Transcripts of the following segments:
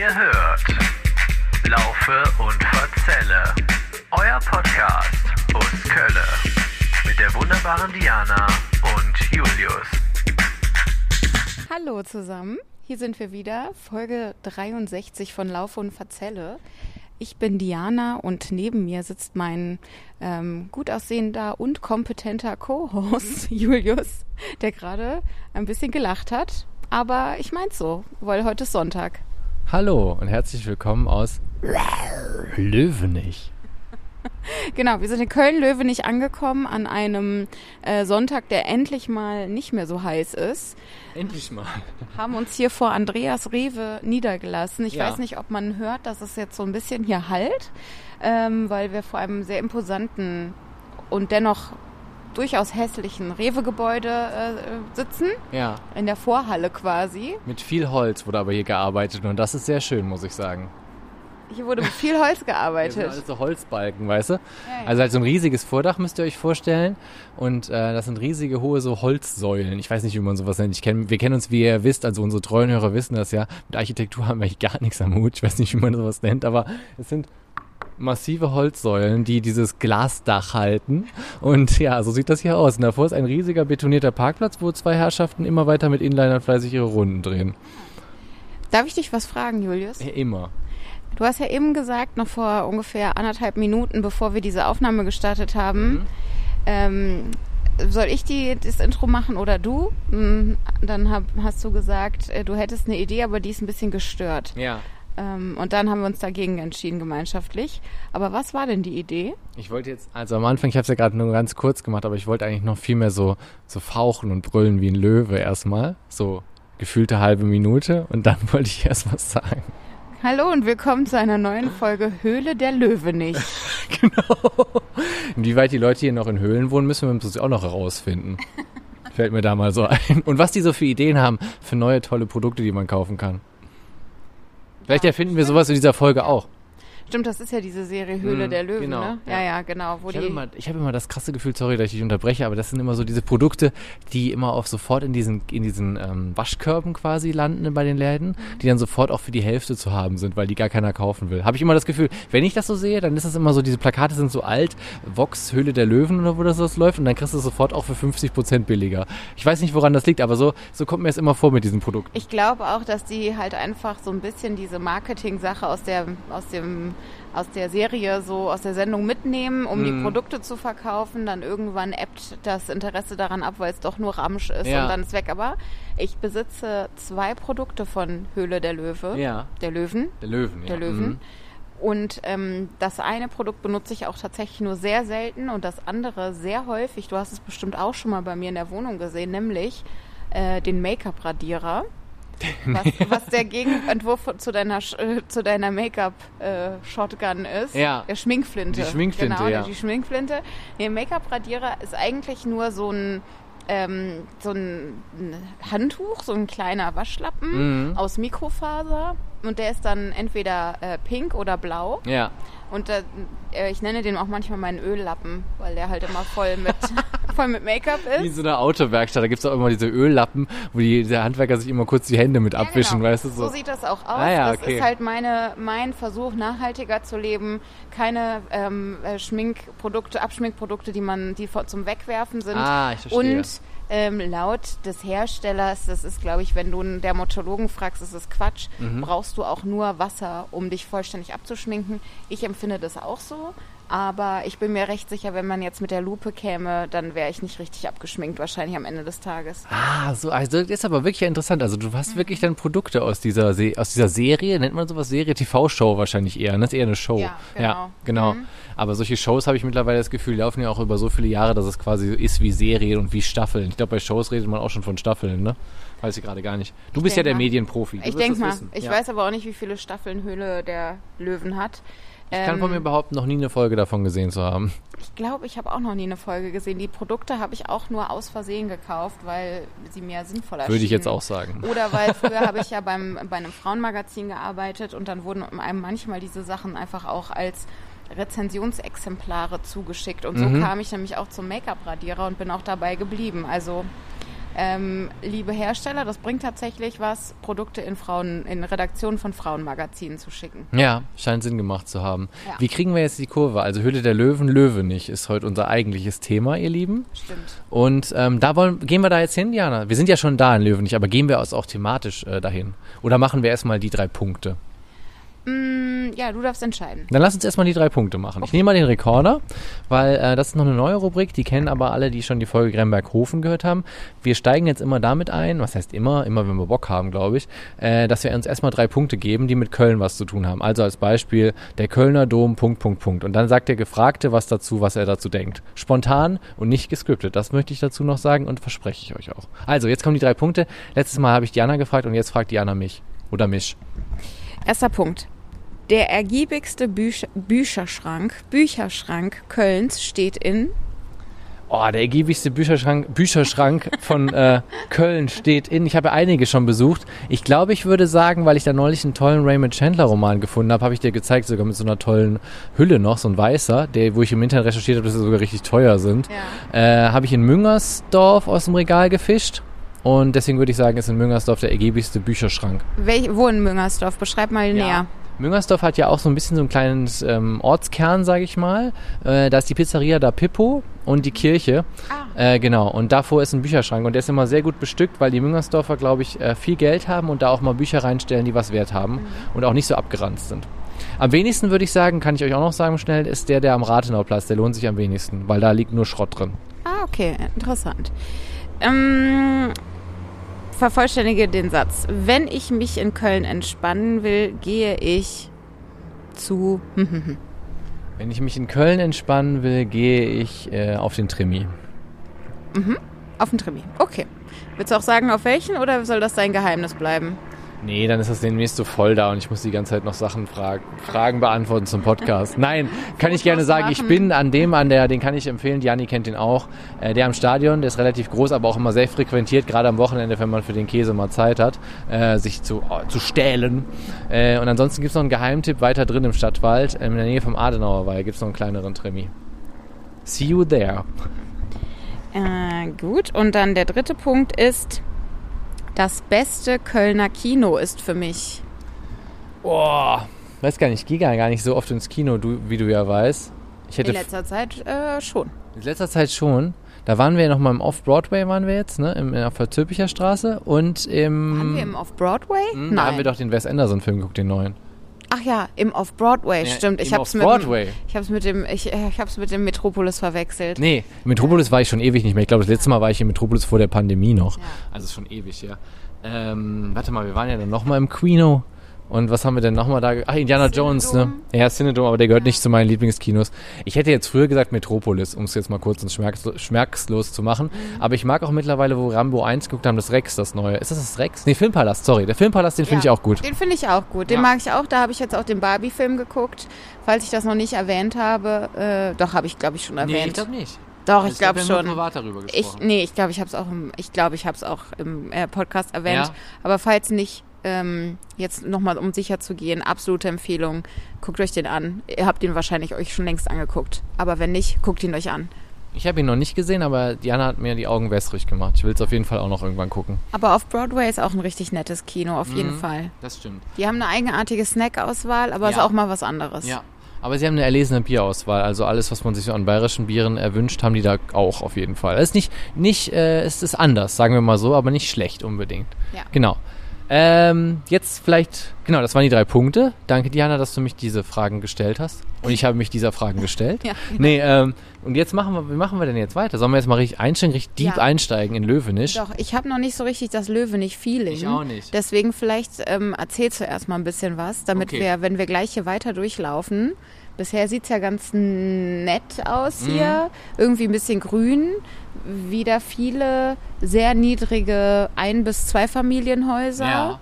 Ihr hört Laufe und Verzelle, euer Podcast aus Kölle mit der wunderbaren Diana und Julius. Hallo zusammen, hier sind wir wieder, Folge 63 von Laufe und Verzelle. Ich bin Diana und neben mir sitzt mein ähm, gut aussehender und kompetenter Co-Host Julius, der gerade ein bisschen gelacht hat. Aber ich mein's so, weil heute ist Sonntag. Hallo und herzlich willkommen aus Löwenich. Genau, wir sind in Köln-Löwenich angekommen an einem äh, Sonntag, der endlich mal nicht mehr so heiß ist. Endlich mal. Haben uns hier vor Andreas Rewe niedergelassen. Ich Ja. weiß nicht, ob man hört, dass es jetzt so ein bisschen hier halt, ähm, weil wir vor einem sehr imposanten und dennoch durchaus hässlichen Rewe-Gebäude äh, sitzen. Ja, In der Vorhalle quasi. mit viel Holz wurde aber hier gearbeitet und das ist sehr schön, muss ich sagen. Hier wurde mit viel Holz Das sind gearbeitet. alles so Holzbalken, weißt du? ja. Also halt so ein riesiges Vordach müsst ihr euch vorstellen und äh, das sind riesige hohe so Holzsäulen. Ich weiß nicht, wie man sowas nennt. Ich kenn, wir kennen uns, wie ihr wisst, also unsere treuen Hörer wissen das ja. Mit Architektur haben wir eigentlich gar nichts am Hut. Ich weiß nicht, wie man sowas nennt, aber es sind massive Holzsäulen, die dieses Glasdach halten. Und ja, so sieht das hier aus. Und davor ist ein riesiger betonierter Parkplatz, wo zwei Herrschaften immer weiter mit Inlinern fleißig ihre Runden drehen. Darf ich dich was fragen, Julius? Ja, immer. Du hast ja eben gesagt, noch vor ungefähr anderthalb Minuten, bevor wir diese Aufnahme gestartet haben, Mhm. ähm, soll ich die, das Intro machen oder du? Mm, Dann hab, hast du gesagt, äh, du hättest eine Idee, aber die ist ein bisschen gestört. Ja. Ähm, und dann haben wir uns dagegen entschieden, gemeinschaftlich. Aber was war denn die Idee? Ich wollte jetzt, also am Anfang, ich habe es ja gerade nur ganz kurz gemacht, aber ich wollte eigentlich noch viel mehr so, so fauchen und brüllen wie ein Löwe erstmal. So gefühlte halbe Minute und dann wollte ich erst was sagen. Hallo und willkommen zu einer neuen Folge Höhle der Löwe nicht. Inwieweit die Leute hier noch in Höhlen wohnen, müssen wir uns auch noch herausfinden. Fällt mir da mal so ein. Und was die so für Ideen haben für neue tolle Produkte, die man kaufen kann. Vielleicht erfinden wir sowas in dieser Folge auch. Stimmt, das ist ja diese Serie Höhle Mhm, der Löwen, genau, ne? Ja, ja. ja, genau. Wo Ich habe immer, hab immer das krasse Gefühl, sorry, dass ich dich unterbreche, aber das sind immer so diese Produkte, die immer auf sofort in diesen, in diesen ähm, Waschkörben quasi landen bei den Läden, die dann sofort auch für die Hälfte zu haben sind, weil die gar keiner kaufen will. Habe ich immer das Gefühl, wenn ich das so sehe, dann ist das immer so, diese Plakate sind so alt, Vox, Höhle der Löwen oder wo das, das läuft und dann kriegst du es sofort auch für 50 Prozent billiger. Ich weiß nicht, woran das liegt, aber so, so kommt mir es immer vor mit diesen Produkten. Ich glaube auch, dass die halt einfach so ein bisschen diese Marketing-Sache aus der, aus dem, aus der Serie, so aus der Sendung mitnehmen, um die Mhm. Produkte zu verkaufen. Dann irgendwann ebbt das Interesse daran ab, weil es doch nur Ramsch ist Ja. und dann ist weg. Aber ich besitze zwei Produkte von Höhle der Löwe, Ja, der Löwen. der Löwen. Der ja. Löwen. Mhm. Und ähm, das eine Produkt benutze ich auch tatsächlich nur sehr selten und das andere sehr häufig. Du hast es bestimmt auch schon mal bei mir in der Wohnung gesehen, nämlich äh, den Make-up-Radierer. Was, was der Gegenentwurf zu deiner, äh, zu deiner Make-up-Shotgun ist. Ja. Der Schminkflinte. Die Schminkflinte, genau, ja. Die Schminkflinte. Der Make-up-Radierer ist eigentlich nur so ein, ähm, so ein ein Handtuch, so ein kleiner Waschlappen Mhm. aus Mikrofaser. Und der ist dann entweder äh, pink oder blau. Ja. Und äh, äh, ich nenne den auch manchmal meinen Öllappen, weil der halt immer voll mit, voll mit Make-up Wie in ist. so einer Autowerkstatt, da gibt's auch immer diese Öllappen, wo die, der Handwerker sich immer kurz die Hände mit Ja, abwischen, genau. weißt du so. So sieht das auch aus. Ah ja, das okay. ist halt meine, mein Versuch, nachhaltiger zu leben. Keine ähm, äh, Schminkprodukte, Abschminkprodukte, die man, die zum Wegwerfen sind. Ah, ich verstehe. Und ähm, laut des Herstellers, das ist, glaube ich, wenn du einen Dermatologen fragst, ist es Quatsch, Mhm. brauchst du auch nur Wasser, um dich vollständig abzuschminken. Ich empfinde das auch so. Aber ich bin mir recht sicher, wenn man jetzt mit der Lupe käme, dann wäre ich nicht richtig abgeschminkt, wahrscheinlich am Ende des Tages. Ah, so, also das ist aber wirklich interessant. Also du Mhm. hast wirklich dann Produkte aus dieser Se aus dieser Serie, nennt man sowas Serie, TV-Show wahrscheinlich eher, ne? Das ist eher eine Show. Ja, genau. Ja, genau. Mhm. Aber solche Shows habe ich mittlerweile das Gefühl, laufen ja auch über so viele Jahre, dass es quasi ist wie Serien und wie Staffeln. Ich glaube, bei Shows redet man auch schon von Staffeln, ne? Weiß ich gerade gar nicht. Du bist ja der mal. Medienprofi. Du Ich denke mal. wissen. Ich ja. weiß aber auch nicht, wie viele Staffeln Höhle der Löwen hat. Ich kann von Ähm, mir behaupten, noch nie eine Folge davon gesehen zu haben. Ich glaube, ich habe auch noch nie eine Folge gesehen. Die Produkte habe ich auch nur aus Versehen gekauft, weil sie mir sinnvoller Würde ich jetzt auch sagen. Oder weil früher habe ich ja beim, bei einem Frauenmagazin gearbeitet und dann wurden einem manchmal diese Sachen einfach auch als Rezensionsexemplare zugeschickt. Und so Mhm. kam ich nämlich auch zum Make-up-Radierer und bin auch dabei geblieben. Also Ähm, liebe Hersteller, das bringt tatsächlich was, Produkte in Frauen, in Redaktionen von Frauenmagazinen zu schicken. Ja, scheint Sinn gemacht zu haben. Ja. Wie kriegen wir jetzt die Kurve? Also Hülle der Löwen, Löwe nicht, ist heute unser eigentliches Thema, ihr Lieben. Stimmt. Und ähm, da wollen, gehen wir da jetzt hin, Jana? Wir sind ja schon da in Löwenich, aber gehen wir auch thematisch äh, dahin? Oder machen wir erstmal die drei Punkte? Mm, ja, du darfst entscheiden. Dann lass uns erstmal die drei Punkte machen. Ich nehme mal den Rekorder, weil äh, das ist noch eine neue Rubrik, die kennen aber alle, die schon die Folge Gremberg-Hofen gehört haben. Wir steigen jetzt immer damit ein, was heißt immer, immer wenn wir Bock haben, glaube ich, äh, dass wir uns erstmal drei Punkte geben, die mit Köln was zu tun haben. Also als Beispiel der Kölner Dom, Punkt, Punkt, Punkt. Und dann sagt der Gefragte was dazu, was er dazu denkt. Spontan und nicht gescriptet. Das möchte ich dazu noch sagen und verspreche ich euch auch. Also, jetzt kommen die drei Punkte. Letztes Mal habe ich Diana gefragt und jetzt fragt Diana mich. Oder mich. Erster Punkt. Der ergiebigste Bücher, Bücherschrank, Bücherschrank Kölns steht in. Oh, der ergiebigste Bücherschrank, Bücherschrank von äh, Köln steht in. Ich habe einige schon besucht. Ich glaube, ich würde sagen, weil ich da neulich einen tollen Raymond Chandler Roman gefunden habe, habe ich dir gezeigt, sogar mit so einer tollen Hülle noch, so ein weißer, der, wo ich im Internet recherchiert habe, dass sie sogar richtig teuer sind. Ja. Äh, habe ich in Müngersdorf aus dem Regal gefischt. Und deswegen würde ich sagen, ist in Müngersdorf der ergiebigste Bücherschrank. Welch, wo in Müngersdorf? Beschreib mal näher. Müngersdorf hat ja auch so ein bisschen so ein kleines ähm, Ortskern, sage ich mal. Äh, da ist die Pizzeria da Pippo und die Kirche. Ah. Äh, genau, und davor ist ein Bücherschrank und der ist immer sehr gut bestückt, weil die Müngersdorfer, glaube ich, äh, viel Geld haben und da auch mal Bücher reinstellen, die was wert haben und auch nicht so abgeranzt sind. Am wenigsten würde ich sagen, kann ich euch auch noch sagen schnell, ist der, der am Rathenauplatz. Der lohnt sich am wenigsten, weil da liegt nur Schrott drin. Ah, okay, interessant. Ähm, vervollständige den Satz. Wenn ich mich in Köln entspannen will, gehe ich zu. Wenn ich mich in Köln entspannen will, gehe ich äh, auf den Trimi. Auf den Trimi. Okay. Willst du auch sagen, auf welchen oder soll das dein Geheimnis bleiben? Nee, dann ist das demnächst so voll da und ich muss die ganze Zeit noch Sachen fragen, Fragen beantworten zum Podcast. Nein, kann ich gerne sagen, ich bin an dem, an der, den kann ich empfehlen, Janni kennt den auch, äh, der am Stadion, der ist relativ groß, aber auch immer sehr frequentiert, gerade am Wochenende, wenn man für den Käse mal Zeit hat, äh, sich zu, oh, zu stählen. Äh, und ansonsten gibt's noch einen Geheimtipp weiter drin im Stadtwald, ähm, in der Nähe vom Adenauerwald gibt's noch einen kleineren Tremi. See you there. Äh, gut. Und dann der dritte Punkt ist, das beste Kölner Kino ist für mich. Boah, weiß gar nicht, ich gehe gar nicht so oft ins Kino, du, wie du ja weißt. Ich hätte In letzter Zeit äh, schon. In letzter Zeit schon. Da waren wir noch mal im Off-Broadway, waren wir jetzt, ne? Im, auf der Zülpicher Straße. Und im. Waren wir im Off-Broadway? Hm, Da haben wir doch den Wes Anderson-Film geguckt, den neuen. Ach ja, im Off-Broadway, Ja, stimmt. Ich im hab's mit, ich hab's mit dem, ich, äh, ich hab's mit dem Metropolis verwechselt. Nee, Metropolis war ich schon ewig nicht mehr. Ich glaube, das letzte Mal war ich im Metropolis vor der Pandemie noch. Ja. Also schon ewig, ja. Ähm, warte mal, wir waren ja dann noch mal im Quino. Und was haben wir denn nochmal da? Ach, Indiana Jones, ne? Ja, Cinedom, aber der gehört nicht zu meinen Lieblingskinos. Ich hätte jetzt früher gesagt Metropolis, um es jetzt mal kurz und schmerz- schmerkslos zu machen. Mhm. Aber ich mag auch mittlerweile, wo Rambo 1 geguckt haben, das Rex, das neue. Ist das das Rex? Nee, Filmpalast, sorry. Der Filmpalast, den finde Ja, ich auch gut. Den finde ich auch gut. Den Ja. mag ich auch. Da habe ich jetzt auch den Barbie-Film geguckt. Falls ich das noch nicht erwähnt habe, äh, doch habe ich, glaube ich, schon erwähnt. nicht. doch, ich glaube schon. privat darüber Ich, nee, ich glaube, ich habe es auch im, ich glaube, ich habe es auch im äh, Podcast erwähnt. Ja. Aber falls nicht, ähm, jetzt nochmal, um sicher zu gehen, absolute Empfehlung, guckt euch den an. Ihr habt ihn wahrscheinlich euch schon längst angeguckt. Aber wenn nicht, guckt ihn euch an. Ich habe ihn noch nicht gesehen, aber Diana hat mir die Augen wässrig gemacht. Ich will es auf jeden Fall auch noch irgendwann gucken. Aber auf Broadway ist auch ein richtig nettes Kino, auf jeden Mhm. Fall. Das stimmt. Die haben eine eigenartige Snack-Auswahl, aber ist Ja. auch mal was anderes. Ja. Aber sie haben eine erlesene Bierauswahl. Also alles, was man sich so an bayerischen Bieren erwünscht, haben die da auch auf jeden Fall. Es ist nicht, nicht äh, es ist anders, sagen wir mal so, aber nicht schlecht unbedingt. Ja. Genau. Ähm, jetzt vielleicht, genau, das waren die drei Punkte. Danke, Diana, dass du mich diese Fragen gestellt hast. Und ich habe mich dieser Fragen gestellt. Ja, Nee, ähm, und jetzt machen wir, wie machen wir denn jetzt weiter? Sollen wir jetzt mal richtig einsteigen, richtig deep Ja. einsteigen in Löwenisch? Doch, ich habe noch nicht so richtig das Löwe-nicht-Feeling. Ich auch nicht. Deswegen vielleicht ähm, erzählst du erstmal ein bisschen was, damit Okay. wir, wenn wir gleich hier weiter durchlaufen, bisher sieht's ja ganz nett aus Mhm. hier, irgendwie ein bisschen grün, wieder viele sehr niedrige Ein- bis Zweifamilienhäuser. Ja.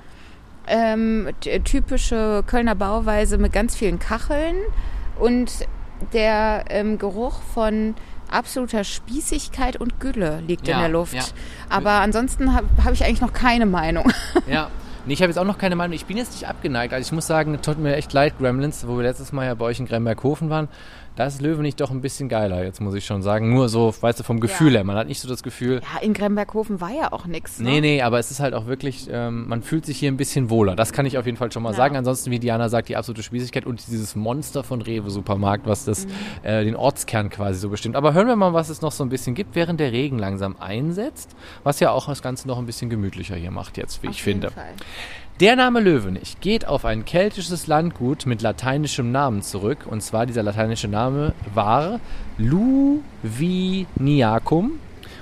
ähm, typische Kölner Bauweise mit ganz vielen Kacheln und der ähm, Geruch von absoluter Spießigkeit und Gülle liegt Ja, in der Luft. ja. Aber ansonsten habe hab ich eigentlich noch keine Meinung. Ja. Nee, ich habe jetzt auch noch keine Meinung. Ich bin jetzt nicht abgeneigt. Also ich muss sagen, tut mir echt leid, Gremlins, wo wir letztes Mal ja bei euch in Gremberghofen waren. Da ist Löwenich doch ein bisschen geiler, jetzt muss ich schon sagen. Nur so, weißt du, vom Gefühl Ja. her. Man hat nicht so das Gefühl, Ja, in Gremberghofen war ja auch nichts. Ne? Nee, nee, aber es ist halt auch wirklich, ähm, man fühlt sich hier ein bisschen wohler. Das kann ich auf jeden Fall schon mal Ja. sagen. Ansonsten, wie Diana sagt, die absolute Spießigkeit und dieses Monster von Rewe Supermarkt, was das, Mhm. äh, den Ortskern quasi so bestimmt. Aber hören wir mal, was es noch so ein bisschen gibt, während der Regen langsam einsetzt, was ja auch das Ganze noch ein bisschen gemütlicher hier macht jetzt, wie Auf ich finde. Fall. Der Name Löwenich geht auf ein keltisches Landgut mit lateinischem Namen zurück. Und zwar dieser lateinische Name war Luviniacum.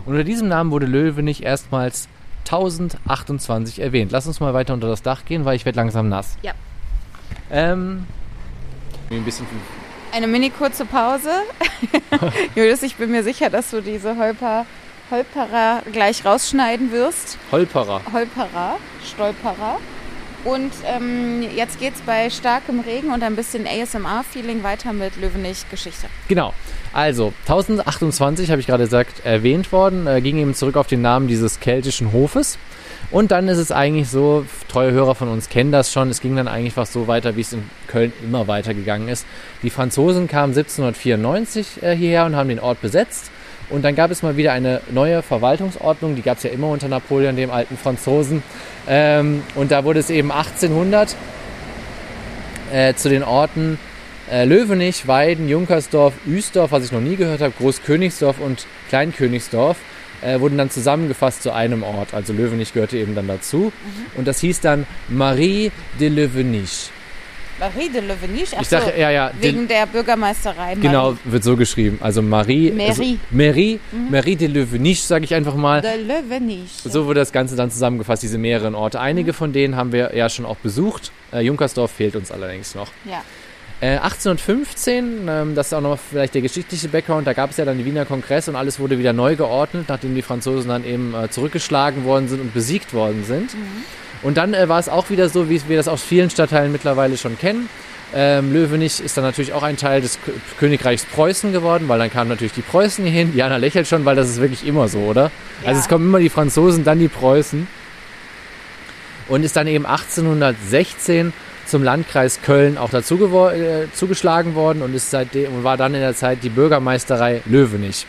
Und unter diesem Namen wurde Löwenich erstmals 1028 erwähnt. Lass uns mal weiter unter das Dach gehen, weil ich werde langsam nass. Ja. Ähm, ein bisschen Eine mini kurze Pause. Julius, ich bin mir sicher, dass du diese Holper, Holperer gleich rausschneiden wirst. Holperer. Holperer, Stolperer. Und ähm, jetzt geht's bei starkem Regen und ein bisschen ASMR-Feeling weiter mit Löwenich-Geschichte. Genau. Also, 1028 habe ich gerade gesagt, erwähnt worden, äh, ging eben zurück auf den Namen dieses keltischen Hofes. Und dann ist es eigentlich so, treue Hörer von uns kennen das schon, es ging dann eigentlich fast so weiter, wie es in Köln immer weitergegangen ist. Die Franzosen kamen 1794 äh, hierher und haben den Ort besetzt. Und dann gab es mal wieder eine neue Verwaltungsordnung, die gab es ja immer unter Napoleon, dem alten Franzosen. Ähm, und da wurde es eben 1800 äh, zu den Orten äh, Löwenich, Weiden, Junkersdorf, Üsdorf, was ich noch nie gehört habe, Großkönigsdorf und Kleinkönigsdorf äh, wurden dann zusammengefasst zu einem Ort. Also Löwenich gehörte eben dann dazu. Und das hieß dann Marie de Löwenich. Marie de Löwenich? Ach Ich sage, so, ja, ja, wegen der Bürgermeisterei. Marie. genau, wird so geschrieben. Also Marie. Mairie. Also Mairie, Marie de Löwenich, sage ich einfach mal. De Löwenich. So wurde das Ganze dann zusammengefasst, diese mehreren Orte. Einige von denen haben wir ja schon auch besucht. Äh, Junkersdorf fehlt uns allerdings noch. Ja. Äh, 1815, ähm, das ist auch noch vielleicht der geschichtliche Background, da gab es ja dann den Wiener Kongress und alles wurde wieder neu geordnet, nachdem die Franzosen dann eben äh, zurückgeschlagen worden sind und besiegt worden sind. Und dann äh, war es auch wieder so, wie wir das aus vielen Stadtteilen mittlerweile schon kennen. Ähm, Löwenich ist dann natürlich auch ein Teil des K Königreichs Preußen geworden, weil dann kamen natürlich die Preußen hier hin. Diana lächelt schon, weil das ist wirklich immer so, oder? Ja. Also es kommen immer die Franzosen, dann die Preußen. Und ist dann eben 1816 zum Landkreis Köln auch dazu äh, zugeschlagen worden und ist seitdem und war dann in der Zeit die Bürgermeisterei Löwenich.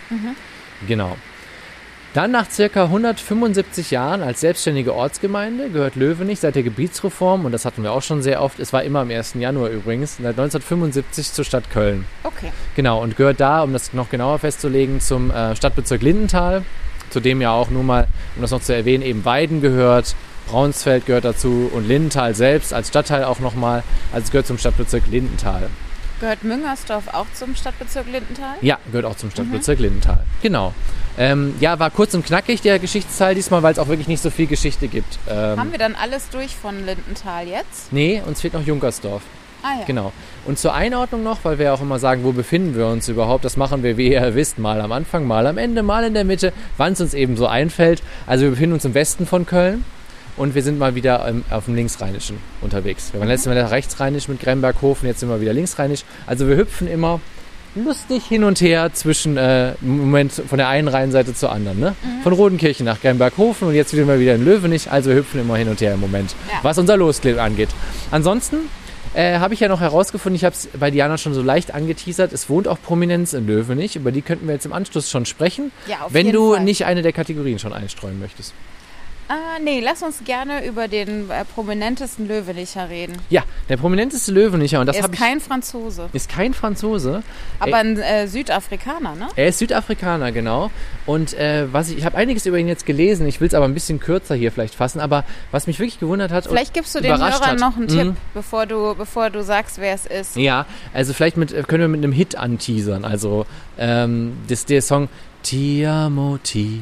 Genau. Dann nach circa 175 Jahren als selbstständige Ortsgemeinde gehört Löwenich seit der Gebietsreform, und das hatten wir auch schon sehr oft, es war immer am 1. Januar übrigens, seit 1975 zur Stadt Köln. Okay. Genau, und gehört da, um das noch genauer festzulegen, zum äh, Stadtbezirk Lindenthal, zu dem ja auch nur mal, um das noch zu erwähnen, eben Weiden gehört, Braunsfeld gehört dazu und Lindenthal selbst als Stadtteil auch nochmal, also es gehört zum Stadtbezirk Lindenthal. Gehört Müngersdorf auch zum Stadtbezirk Lindenthal? Ja, gehört auch zum Stadtbezirk Lindenthal. Genau. Ähm, ja, war kurz und knackig der Geschichtsteil diesmal, weil es auch wirklich nicht so viel Geschichte gibt. Ähm, Haben wir dann alles durch von Lindenthal jetzt? nee, uns fehlt noch Junkersdorf. Ah ja. Genau. Und zur Einordnung noch, weil wir auch immer sagen, wo befinden wir uns überhaupt, das machen wir, wie ihr wisst, mal am Anfang, mal am Ende, mal in der Mitte, wann es uns eben so einfällt. Also wir befinden uns im Westen von Köln und wir sind mal wieder ähm, auf dem Linksrheinischen unterwegs. Wir waren letztes Mal rechtsrheinisch mit Gremberghofen, jetzt sind wir wieder linksrheinisch. Also wir hüpfen immer lustig hin und her zwischen, äh, Moment von der einen Rheinseite zur anderen. Ne? Von Rodenkirchen nach Gremberghofen und jetzt sind wir wieder in Löwenich, also wir hüpfen immer hin und her im Moment, Ja. was unser Loskleb angeht. Ansonsten äh, habe ich ja noch herausgefunden, ich habe es bei Diana schon so leicht angeteasert, es wohnt auch Prominenz in Löwenich, über die könnten wir jetzt im Anschluss schon sprechen, Ja, wenn du Fall. nicht eine der Kategorien schon einstreuen möchtest. Ah, nee, lass uns gerne über den äh, prominentesten Löwenicher reden. Ja, der prominenteste Löwenicher, und das er ist ich, kein Franzose, ist kein Franzose, aber ein äh, Südafrikaner, ne? Er ist Südafrikaner, genau. Und äh, was ich, ich habe einiges über ihn jetzt gelesen. Ich will es aber ein bisschen kürzer hier vielleicht fassen. Aber was mich wirklich gewundert hat Vielleicht gibst du den Hörern hat, noch einen Mhm. Tipp, bevor du, bevor du sagst, wer es ist. Ja, also vielleicht mit, äh, können wir mit einem Hit anteasern. Also ähm, das, der Song Ti amo, ti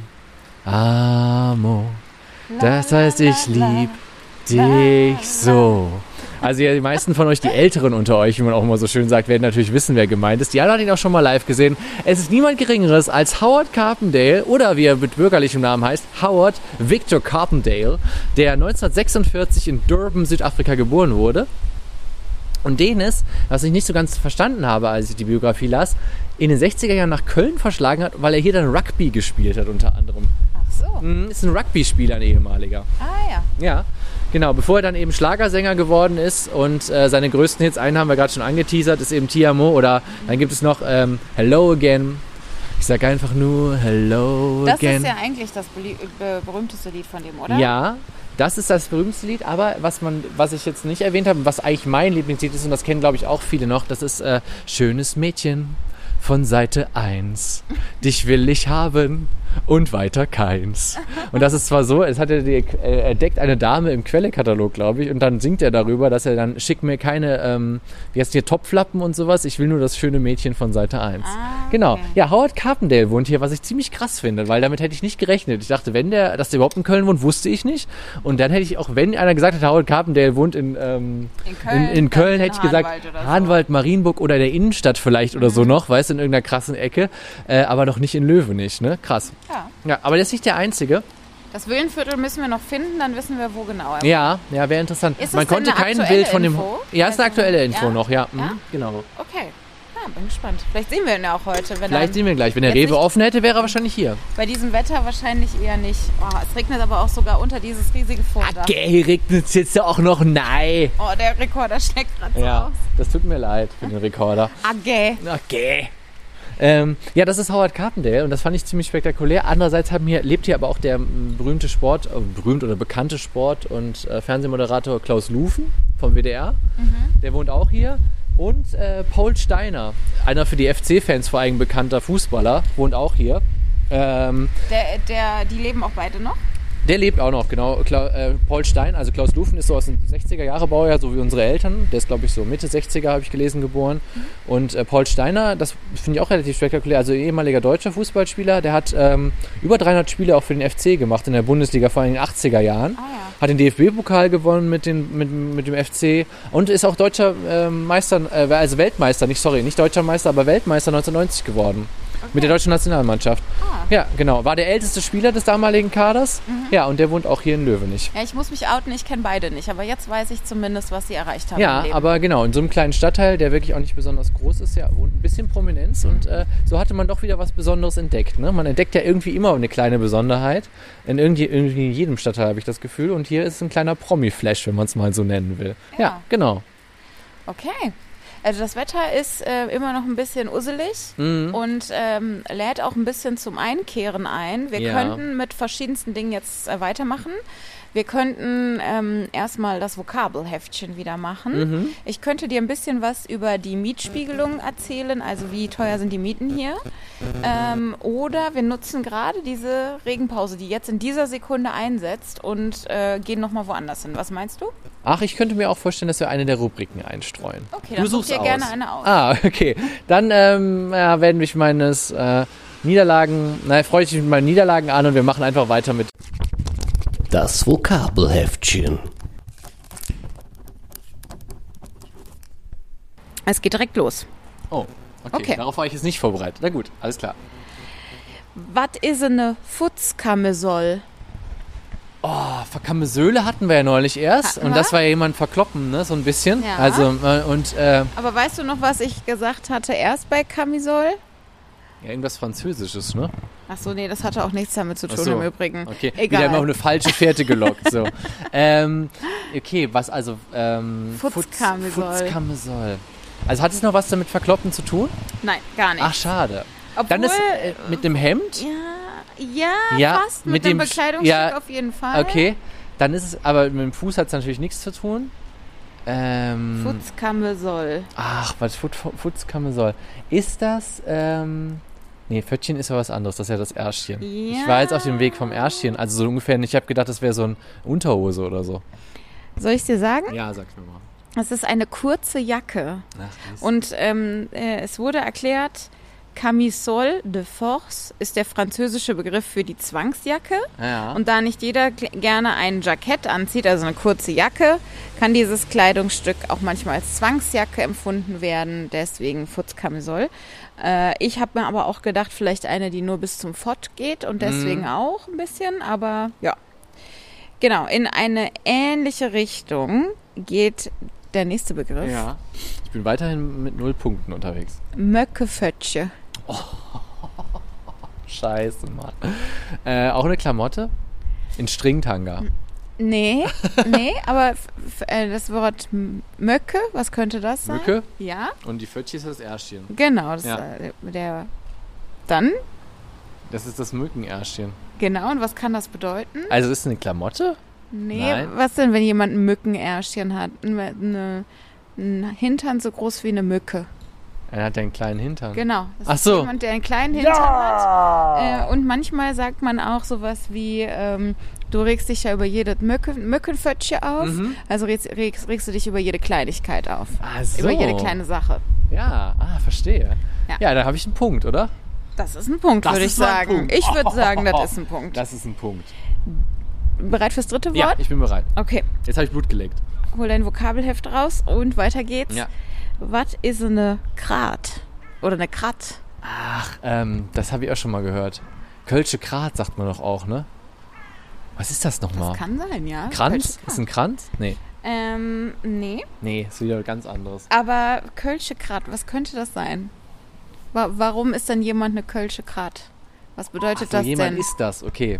amo. Das heißt, ich lieb dich so. Also ja, die meisten von euch, die Älteren unter euch, wie man auch immer so schön sagt, werden natürlich wissen, wer gemeint ist. Diana hat ihn auch schon mal live gesehen. Es ist niemand Geringeres als Howard Carpendale oder wie er mit bürgerlichem Namen heißt, Howard Victor Carpendale, der 1946 in Durban, Südafrika geboren wurde. Und den es, was ich nicht so ganz verstanden habe, als ich die Biografie las, in den 60er Jahren nach Köln verschlagen hat, weil er hier dann Rugby gespielt hat unter anderem. So. Mhm, Ist ein Rugby-Spieler, ein ehemaliger. Ah ja. Ja, Genau, bevor er dann eben Schlagersänger geworden ist und äh, seine größten Hits, einen haben wir gerade schon angeteasert, ist eben Tiamo oder dann gibt es noch ähm, Hello Again. Ich sage einfach nur Hello Das Again. ist ja eigentlich das be berühmteste Lied von dem, oder? Ja, das ist das berühmteste Lied, aber was man, was ich jetzt nicht erwähnt habe, was eigentlich mein Lieblingslied ist, und das kennen glaube ich auch viele noch, das ist äh, Schönes Mädchen von Seite 1. Dich will ich haben und weiter keins. Und das ist zwar so, es hat er, die, äh, er deckt eine Dame im Quellekatalog, glaube ich, und dann singt er darüber, dass er dann, schick mir keine, ähm, wie heißt hier, Topflappen und sowas, ich will nur das schöne Mädchen von Seite 1. Ah, Genau. okay. Ja, Howard Carpendale wohnt hier, was ich ziemlich krass finde, weil damit hätte ich nicht gerechnet. Ich dachte, wenn der, dass der überhaupt in Köln wohnt, wusste ich nicht. Und dann hätte ich auch, wenn einer gesagt hat, Howard Carpendale wohnt in, ähm, In Köln, in, in Köln hätte ich gesagt, Hahnwald so. Hahnwald, Marienburg oder der Innenstadt vielleicht oder so noch, weißt du, in irgendeiner krassen Ecke, äh, aber noch nicht in Löwenich, ne? Krass. Ja. Ja, aber der ist nicht der Einzige. Das Villenviertel müssen wir noch finden, dann wissen wir, wo genau. er Ja, ja, wäre interessant. Ist Man konnte eine kein Bild von dem. Info? Ja, ist eine aktuelle Info ja? noch, ja. Ja? Mhm, genau. wohnt. Okay. Ja, bin gespannt. Vielleicht sehen wir ihn ja auch heute. Wenn Vielleicht sehen wir ihn gleich. Wenn der Rewe offen hätte, wäre er wahrscheinlich hier. Bei diesem Wetter wahrscheinlich eher nicht. Oh, es regnet aber auch sogar unter dieses riesige Vordach. Okay, regnet es jetzt auch noch? Nein. Oh, der Rekorder schlägt gerade so Ja, aus. das tut mir leid für den Rekorder. Agge. Okay. Ähm, ja, das ist Howard Carpendale und das fand ich ziemlich spektakulär. Andererseits hier, lebt hier aber auch der m, berühmte Sport, äh, berühmt oder bekannte Sport- und äh, Fernsehmoderator Klaus Lufen vom WDR. Der wohnt auch hier. Und äh, Paul Steiner, einer für die FC-Fans vor allem bekannter Fußballer, wohnt auch hier. Ähm, Der, der, die leben auch beide noch? Der lebt auch noch, genau. Kla äh, Paul Stein, also Klaus Lufen ist so aus den 60er Jahre Baujahr, so wie unsere Eltern. Der ist, glaube ich, so Mitte 60er, habe ich gelesen, geboren. Und äh, Paul Steiner, das finde ich auch relativ spektakulär, also ehemaliger deutscher Fußballspieler, der hat ähm, über 300 Spiele auch für den FC gemacht in der Bundesliga, vor allem in den 80er Jahren. Ah ja. Hat den DFB-Pokal gewonnen mit, den, mit, mit dem FC und ist auch deutscher ähm, Meister, äh, also Weltmeister, nicht sorry, nicht deutscher Meister, aber Weltmeister 1990 geworden. Mit der deutschen Nationalmannschaft. Ah. Ja, genau. War der älteste Spieler des damaligen Kaders. Mhm. Ja, und der wohnt auch hier in Löwenich. Ja, ich muss mich outen, ich kenne beide nicht, aber jetzt weiß ich zumindest, was sie erreicht haben. Ja, aber genau, in so einem kleinen Stadtteil, der wirklich auch nicht besonders groß ist, ja, wohnt ein bisschen Prominenz und äh, so hatte man doch wieder was Besonderes entdeckt. Ne? Man entdeckt ja irgendwie immer eine kleine Besonderheit. In irgendwie, irgendwie in jedem Stadtteil habe ich das Gefühl. Und hier ist ein kleiner Promi-Flash, wenn man es mal so nennen will. Ja, Ja. genau. Okay. Also das Wetter ist äh, immer noch ein bisschen usselig Mhm. und ähm, lädt auch ein bisschen zum Einkehren ein. Wir Ja. könnten mit verschiedensten Dingen jetzt äh, weitermachen. Wir könnten ähm, erstmal das Vokabelheftchen wieder machen. Mhm. Ich könnte dir ein bisschen was über die Mietspiegelung erzählen, also wie teuer sind die Mieten hier. Ähm, oder wir nutzen gerade diese Regenpause, die jetzt in dieser Sekunde einsetzt und äh, gehen nochmal woanders hin. Was meinst du? Ach, ich könnte mir auch vorstellen, dass wir eine der Rubriken einstreuen. Okay, du dann such suchst dir gerne eine aus. Ah, okay. Dann ähm, ja, werden mich meines äh, Niederlagen, nein, freue ich mich mit meinen Niederlagen an und wir machen einfach weiter mit Das Vokabelheftchen. Es geht direkt los. Oh, okay. Okay. Darauf war ich jetzt nicht vorbereitet. Na gut, alles klar. Was ist eine Futzkamesol? Oh, Verkammesöhle hatten wir ja neulich erst. Hatten und wir? das war ja jemand verkloppen, ne? So ein bisschen. Ja. Also, äh, und äh, Aber weißt du noch, was ich gesagt hatte erst bei Camisol? Ja, irgendwas Französisches, ne? Ach so, nee, das hatte auch nichts damit zu tun so. im Übrigen. Okay, Egal. wieder immer auf eine falsche Fährte gelockt. So. ähm, okay, was also. Ähm, Futzkamesol. Futz- Futzkamesol. Also hat es noch was damit verkloppen zu tun? Nein, gar nicht. Ach, schade. Obwohl, Dann ist äh, mit dem Hemd. ja, ja, Ja, fast. Mit, mit dem dem Bekleidungsstück ja, auf jeden Fall. Okay, dann ist es, aber mit dem Fuß hat es natürlich nichts zu tun. Ähm, Futzkamesol. ach, was Fut, Futzkamesol. Ist das, ähm, nee, Föttchen ist ja was anderes, das ist ja das Ärschchen. Ich Ja. war jetzt auf dem Weg vom Ärschchen, also so ungefähr, ich habe gedacht, das wäre so ein Unterhose oder so. Soll ich dir sagen? Ja, sag's mir mal. Es ist eine kurze Jacke. Ach, das- Und ähm, äh, es wurde erklärt, Camisole de Force ist der französische Begriff für die Zwangsjacke. ja. Und da nicht jeder gerne ein Jackett anzieht, also eine kurze Jacke, kann dieses Kleidungsstück auch manchmal als Zwangsjacke empfunden werden, deswegen Futzkamisol. Äh, ich habe mir aber auch gedacht, vielleicht eine, die nur bis zum Fott geht und deswegen Mhm. auch ein bisschen, aber ja. Genau, in eine ähnliche Richtung geht der nächste Begriff. ja. Ich bin weiterhin mit null Punkten unterwegs. Möckefötsche. Scheiße, Mann. Äh, auch eine Klamotte? In Stringtanga. Nee, nee, aber f- f- äh, das Wort Möcke, was könnte das sein? Mücke. Ja, Und die Pfötchen ist das Ärschchen. genau. Das, Ja. äh, der. Dann, Das ist das Mückenärschchen. genau, und was kann das bedeuten? Also ist es eine Klamotte? Nee, Nein. was denn, wenn jemand ein Mückenärschchen hat? Eine, eine, ein Hintern so groß wie eine Mücke. Er hat ja einen kleinen Hintern. Genau. Das Ach ist so. jemand, der einen kleinen Hintern hat. Äh, und manchmal sagt man auch sowas wie, ähm, du regst dich ja über jede Mücke, Mückenfötchen auf. Mhm. Also regst, regst, regst du dich über jede Kleinigkeit auf. Ah, so. Über jede kleine Sache. Ja, ah, verstehe. Ja. Ja, da habe ich einen Punkt, oder? Das ist ein Punkt, würde ich sagen. Punkt. Ich würde sagen, das ist ein Punkt. Das ist ein Punkt. Bereit fürs dritte Ja, Wort? ich bin bereit. Okay, Jetzt habe ich Blut geleckt. hol dein Vokabelheft raus und weiter geht's. Ja. Was ist eine Krat? Oder eine Krat? Ach, ähm, das habe ich auch schon mal gehört. Kölsche Krat sagt man doch auch, ne? Was ist das nochmal? Das kann sein, ja. Kranz? Ist ein Kranz? Nee. Ähm, nee. Nee, ist wieder ganz anderes. Aber Kölsche Krat, was könnte das sein? Wa warum ist denn jemand eine Kölsche Krat? Was bedeutet Ach so, das jemand denn? ist das, okay.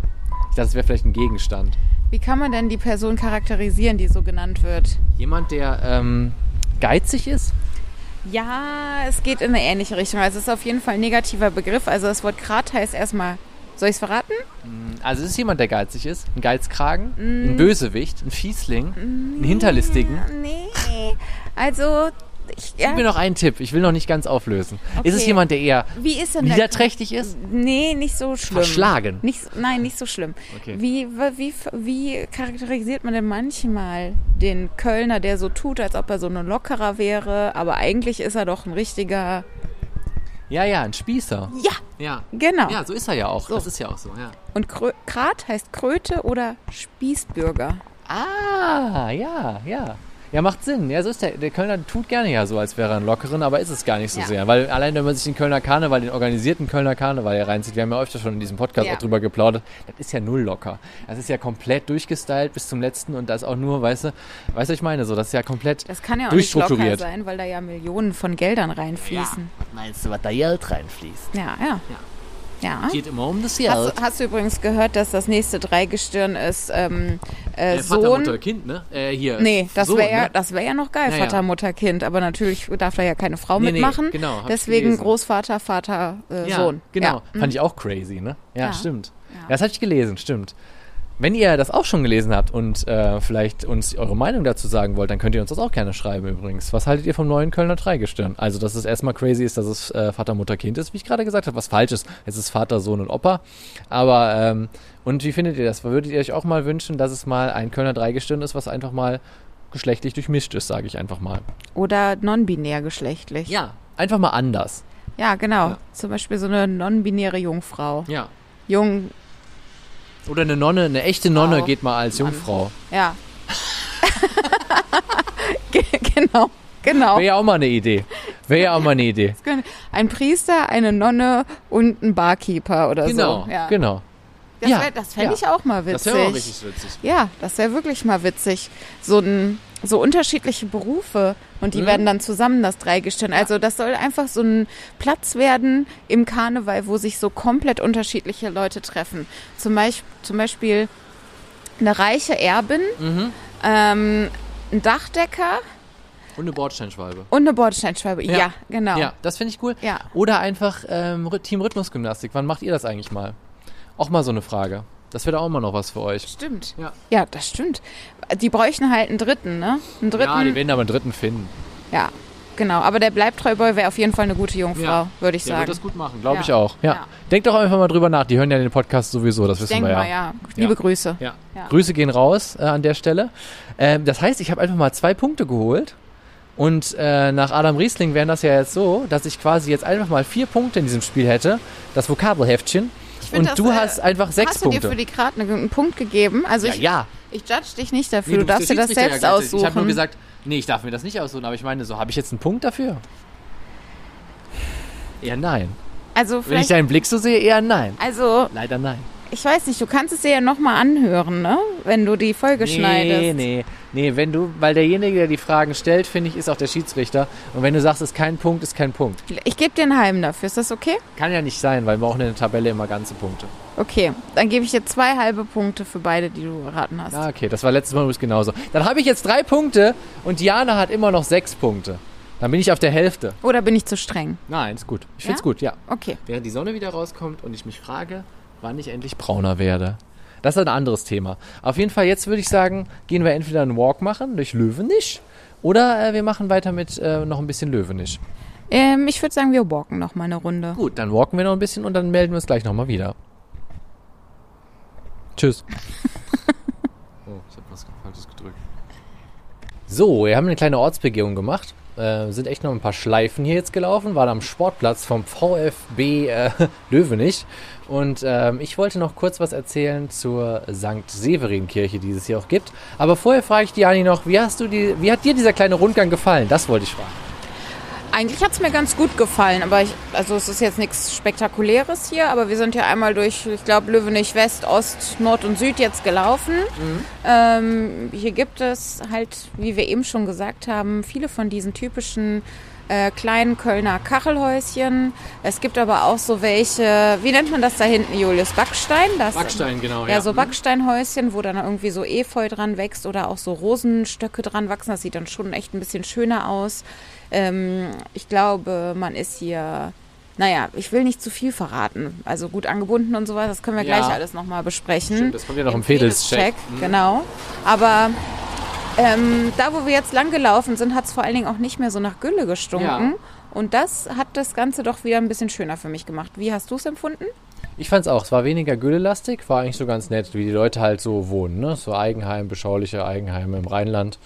Ich dachte, das wäre vielleicht ein Gegenstand. Wie kann man denn die Person charakterisieren, die so genannt wird? Jemand, der ähm, geizig ist? Ja, es geht in eine ähnliche Richtung. Also es ist auf jeden Fall ein negativer Begriff. Also das Wort Krat heißt erstmal, soll ich es verraten? Also es ist jemand, der geizig ist. Ein Geizkragen, Mm. ein Bösewicht, ein Fiesling, ein Hinterlistigen. Nee. Also, ich, ja, Gib mir noch einen Tipp. Ich will noch nicht ganz auflösen. Ist es Okay. jemand, der eher wie ist denn der niederträchtig ist? Nee, nicht so schlimm. Verschlagen. Nicht, so- nein, nicht so schlimm. Okay. Wie, wie, wie charakterisiert man denn manchmal den Kölner, der so tut, als ob er so ein Lockerer wäre, aber eigentlich ist er doch ein richtiger. Ja, ja, ein Spießer. Ja, Ja. genau. Ja, so ist er ja auch. So. Das ist ja auch so, ja. Und Krö Krat heißt Kröte oder Spießbürger. Ah, ja, ja. Ja, macht Sinn. Ja, so ist der. Der Kölner tut gerne ja so, als wäre er ein Lockeren, aber ist es gar nicht so Ja. sehr. Weil allein, wenn man sich den Kölner Karneval, den organisierten Kölner Karneval hier reinzieht, wir haben ja öfter schon in diesem Podcast Ja. auch drüber geplaudert, das ist ja null locker. Das ist ja komplett durchgestylt bis zum letzten und das auch nur, weißt du, weißt du, was ich meine, so, das ist ja komplett Das kann ja auch nicht locker sein, weil da ja Millionen von Geldern reinfließen. Meinst du, was da Geld reinfließt? Ja, ja. Ja. Geht immer um das Geld. Hast, hast du übrigens gehört, dass das nächste Dreigestirn ist ähm, äh, äh, Vater, Sohn? Mutter, Kind, ne? Äh, hier. Nee, das wäre ja, ne? das wär ja noch geil, Ja, ja. Vater, Mutter, Kind. Aber natürlich darf da ja keine Frau Nee, nee, mitmachen. genau, hab ich Deswegen. Großvater, Vater, äh, ja, Sohn. Genau, Ja. fand ich auch crazy, ne? Ja, Ja. stimmt. Ja. Ja. das hatte ich gelesen, stimmt. Wenn ihr das auch schon gelesen habt und äh, vielleicht uns eure Meinung dazu sagen wollt, dann könnt ihr uns das auch gerne schreiben übrigens. Was haltet ihr vom neuen Kölner Dreigestirn? Also, dass es erstmal crazy ist, dass es äh, Vater, Mutter, Kind ist, wie ich gerade gesagt habe, was falsch ist. Es ist Vater, Sohn und Opa. Aber, ähm, und wie findet ihr das? Würdet ihr euch auch mal wünschen, dass es mal ein Kölner Dreigestirn ist, was einfach mal geschlechtlich durchmischt ist, sage ich einfach mal. Oder non-binär geschlechtlich. Ja, einfach mal anders. Ja, genau. Ja. Zum Beispiel so eine non-binäre Jungfrau. Ja. Jung, Oder eine Nonne, eine echte Nonne Frau. geht mal als. Jungfrau. ja. Ge- genau, genau. Wäre ja auch mal eine Idee. Wäre ja auch mal eine Idee. Ein Priester, eine Nonne und ein Barkeeper oder Genau, so. Ja. genau. Das, Ja, wär- das fände ja. ich auch mal Das witzig. wäre auch richtig witzig. Ja, das wäre wirklich mal witzig. So, ein, so unterschiedliche Berufe und die Mhm. werden dann zusammen das Dreigestirn. Also das soll einfach so ein Platz werden im Karneval, wo sich so komplett unterschiedliche Leute treffen. Zum, Beisp zum Beispiel eine reiche Erbin, Mhm. ähm, ein Dachdecker Und eine Bordsteinschwalbe. und eine Bordsteinschwalbe. Ja, Ja. genau. Ja, das finde ich cool. Ja. Oder einfach ähm, Team Rhythmusgymnastik. Wann macht ihr das eigentlich mal? Auch mal so eine Frage. Das wäre auch mal noch was für euch. Stimmt. Ja. Ja, das stimmt. Die bräuchten halt einen dritten, ne? Einen dritten. Ja, die werden aber einen dritten finden. Ja, genau. Aber der Bleibtreuboy wäre auf jeden Fall eine gute Jungfrau, Ja. würde ich Der sagen. wird das gut machen, glaube Ja. ich auch. Ja. Ja. Denkt doch einfach mal drüber nach. Die hören ja den Podcast sowieso, das ich wissen wir ja. mal, ja. Liebe Ja. Grüße. Ja. Ja. Grüße gehen raus äh, an der Stelle. Ähm, das heißt, ich habe einfach mal zwei Punkte geholt. Und äh, nach Adam Riesling wären das ja jetzt so, dass ich quasi jetzt einfach mal vier Punkte in diesem Spiel hätte. Das Vokabelheftchen. Find Und das, du äh, hast einfach sechs Hast du dir Punkte. für die Karte einen Punkt gegeben? Also ja, ich, ja. ich judge dich nicht dafür. Nee, du, darfst bist dir das selbst ja aussuchen. Ich habe nur gesagt, nee, ich darf mir das nicht aussuchen, aber ich meine, so habe ich jetzt einen Punkt dafür? Eher nein. also Wenn ich deinen Blick so sehe, eher nein. also Leider nein. ich weiß nicht, du kannst es dir ja nochmal anhören, ne? Wenn du die Folge schneidest. Nee, nee, Nee, wenn du, weil derjenige, der die Fragen stellt, finde ich, ist auch der Schiedsrichter. Und wenn du sagst, es ist kein Punkt, ist kein Punkt. Ich gebe dir einen halben dafür. Ist das okay? Kann ja nicht sein, weil wir brauchen in der Tabelle immer ganze Punkte. Okay, dann gebe ich dir zwei halbe Punkte für beide, die du erraten hast. Ah, okay, das war letztes Mal übrigens genauso. Dann habe ich jetzt drei Punkte und Diana hat immer noch sechs Punkte. Dann bin ich auf der Hälfte. Oder bin ich zu streng? Nein, ist gut. Ich Ja? find's gut, ja. Okay. Während die Sonne wieder rauskommt und ich mich frage, wann ich endlich brauner werde. Das ist ein anderes Thema. Auf jeden Fall, jetzt würde ich sagen, gehen wir entweder einen Walk machen durch Löwenisch oder äh, wir machen weiter mit äh, noch ein bisschen Löwenisch. Ähm, ich würde sagen, wir walken noch mal eine Runde. Gut, dann walken wir noch ein bisschen und dann melden wir uns gleich nochmal wieder. Tschüss. oh, ich habe was Falsches gedrückt. So, wir haben eine kleine Ortsbegehung gemacht. Äh, sind echt noch ein paar Schleifen hier jetzt gelaufen, waren am Sportplatz vom VfB äh, Löwenich. Und ähm, ich wollte noch kurz was erzählen zur St. Severin-Kirche, die es hier auch gibt. Aber vorher frage ich Diani noch, wie hast du die, wie hat dir dieser kleine Rundgang gefallen? Das wollte ich fragen. Eigentlich hat es mir ganz gut gefallen, aber ich, also es ist jetzt nichts Spektakuläres hier, aber wir sind ja einmal durch, ich glaube, Löwenich West, Ost, Nord und Süd jetzt gelaufen. Ähm, hier gibt es halt, wie wir eben schon gesagt haben, viele von diesen typischen äh, kleinen Kölner Kachelhäuschen. Es gibt aber auch so welche, wie nennt man das da hinten, Julius? Backstein? Das, genau. Ja, so Backsteinhäuschen, wo dann irgendwie so Efeu dran wächst oder auch so Rosenstöcke dran wachsen. Das sieht dann schon echt ein bisschen schöner aus. Ähm, ich glaube, man ist hier, naja, ich will nicht zu viel verraten. Also gut angebunden und sowas, das können wir Ja. gleich alles nochmal besprechen. Stimmt, das kommt ja noch im Fedelscheck. Mhm. Genau. Aber ähm, da, wo wir jetzt lang gelaufen sind, hat es vor allen Dingen auch nicht mehr so nach Gülle gestunken. Ja. Und das hat das Ganze doch wieder ein bisschen schöner für mich gemacht. Wie hast du es empfunden? Ich fand's auch. Es war weniger güllelastig, war eigentlich so ganz nett, wie die Leute halt so wohnen. Ne? So Eigenheim, beschauliche Eigenheime im Rheinland.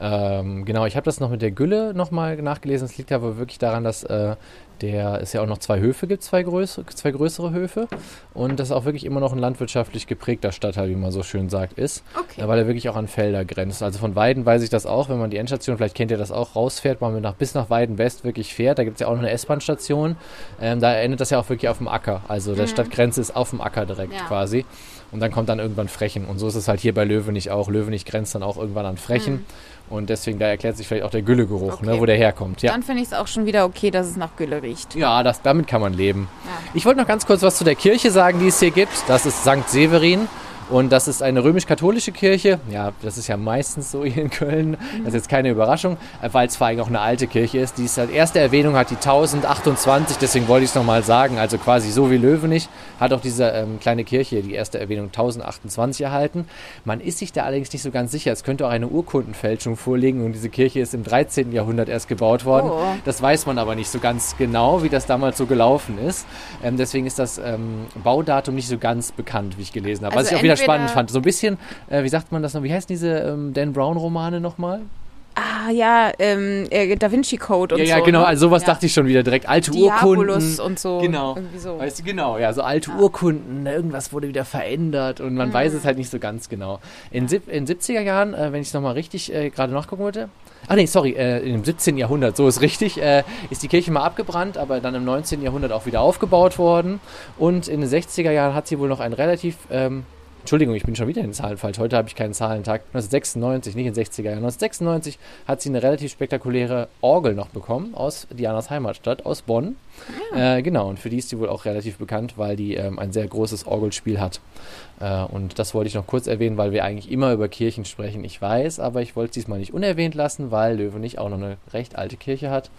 Ähm, genau, ich habe das noch mit der Gülle nochmal nachgelesen. Es liegt aber wirklich daran, dass äh, der es ja auch noch zwei Höfe gibt, zwei, größere, zwei größere Höfe. Und das auch wirklich immer noch ein landwirtschaftlich geprägter Stadtteil, wie man so schön sagt, ist. Okay. Weil er wirklich auch an Felder grenzt. Also von Weiden weiß ich das auch, wenn man die Endstation, vielleicht kennt ihr das auch, rausfährt, man nach, bis nach Weiden West wirklich fährt. Da gibt es ja auch noch eine S-Bahn-Station. Ähm, da endet das ja auch wirklich auf dem Acker. Also der Stadtgrenze ist auf dem Acker direkt Ja. quasi. Und dann kommt dann irgendwann Frechen. Und so ist es halt hier bei Löwenich auch. Löwenich grenzt dann auch irgendwann an Frechen. Und deswegen, da erklärt sich vielleicht auch der Güllegeruch, ne, Okay. wo der herkommt. Ja. Dann finde ich es auch schon wieder okay, dass es nach Gülle riecht. Ja, das, damit kann man leben. Ja. Ich wollte noch ganz kurz was zu der Kirche sagen, die es hier gibt. Das ist St. Severin. Und das ist eine römisch-katholische Kirche. Ja, das ist ja meistens so hier in Köln. Das ist jetzt keine Überraschung, äh, weil es vor allem auch eine alte Kirche ist. Die ist halt erste Erwähnung hat die 1028, deswegen wollte ich es nochmal sagen. Also quasi so wie Löwenich hat auch diese ähm, kleine Kirche hier die erste Erwähnung 1028 erhalten. Man ist sich da allerdings nicht so ganz sicher. Es könnte auch eine Urkundenfälschung vorliegen und diese Kirche ist im 13. Jahrhundert erst gebaut worden. Oh. Das weiß man aber nicht so ganz genau, wie das damals so gelaufen ist. Ähm, deswegen ist das ähm, Baudatum nicht so ganz bekannt, wie ich gelesen habe. Was Also ich auch wieder spannend fand. So ein bisschen, äh, wie sagt man das noch? Wie heißen diese ähm, Dan Brown-Romane nochmal? Ah ja, ähm, äh, Da Vinci Code und Ja, so. ja, genau. ne? Also sowas ja. dachte ich schon wieder direkt. Alte Diabolus Urkunden. und so. Genau. So. Weißt du, genau, ja, so alte Urkunden, ne, irgendwas wurde wieder verändert und man weiß es halt nicht so ganz genau. In, sieb- in 70er Jahren, äh, wenn ich es nochmal richtig äh, gerade nachgucken wollte, ach nee, sorry, äh, im 17. Jahrhundert, so ist richtig, äh, ist die Kirche mal abgebrannt, aber dann im 19. Jahrhundert auch wieder aufgebaut worden und in den 60er Jahren hat sie wohl noch ein relativ, ähm, Entschuldigung, ich bin schon wieder in den Zahlen falsch. Heute habe ich keinen Zahlentag. 1996, nicht in den 60er Jahren. 1996 hat sie eine relativ spektakuläre Orgel noch bekommen aus Dianas Heimatstadt, aus Bonn. Äh, genau, und für die ist sie wohl auch relativ bekannt, weil die ähm, ein sehr großes Orgelspiel hat. Äh, und das wollte ich noch kurz erwähnen, weil wir eigentlich immer über Kirchen sprechen. Ich weiß, aber ich wollte es diesmal nicht unerwähnt lassen, weil Löwenich auch noch eine recht alte Kirche hat.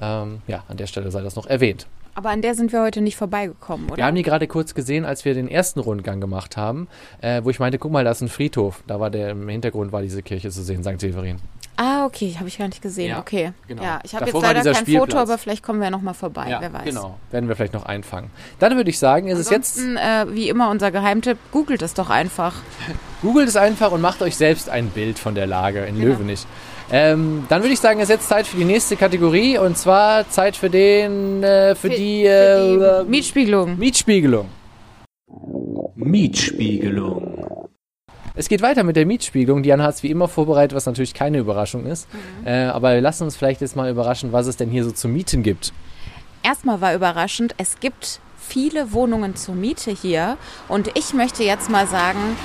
Ähm, ja, an der Stelle sei das noch erwähnt. Aber an der sind wir heute nicht vorbeigekommen, oder? Wir haben die gerade kurz gesehen, als wir den ersten Rundgang gemacht haben, äh, wo ich meinte, guck mal, da ist ein Friedhof. Da war der im Hintergrund war diese Kirche zu sehen, St. Severin. Ah, okay, habe ich gar nicht gesehen. Ja, okay. genau. Ja, ich habe jetzt leider kein Foto, Spielplatz. aber vielleicht kommen wir noch mal vorbei, wer weiß. genau. Werden wir vielleicht noch einfangen. Dann würde ich sagen, ist es jetzt Ansonsten, äh, wie immer unser Geheimtipp, googelt es doch einfach. Googelt es einfach und macht euch selbst ein Bild von der Lage in Genau. Löwenich. Ähm, dann würde ich sagen, es ist jetzt Zeit für die nächste Kategorie und zwar Zeit für den, äh, für, die, äh, die Mietspiegelung. Mietspiegelung. Mietspiegelung. Es geht weiter mit der Mietspiegelung. Diana hat es wie immer vorbereitet, was natürlich keine Überraschung ist. Mhm. Äh, aber wir lassen uns vielleicht jetzt mal überraschen, was es denn hier so zu mieten gibt. Erstmal war überraschend, es gibt viele Wohnungen zur Miete hier und ich möchte jetzt mal sagen,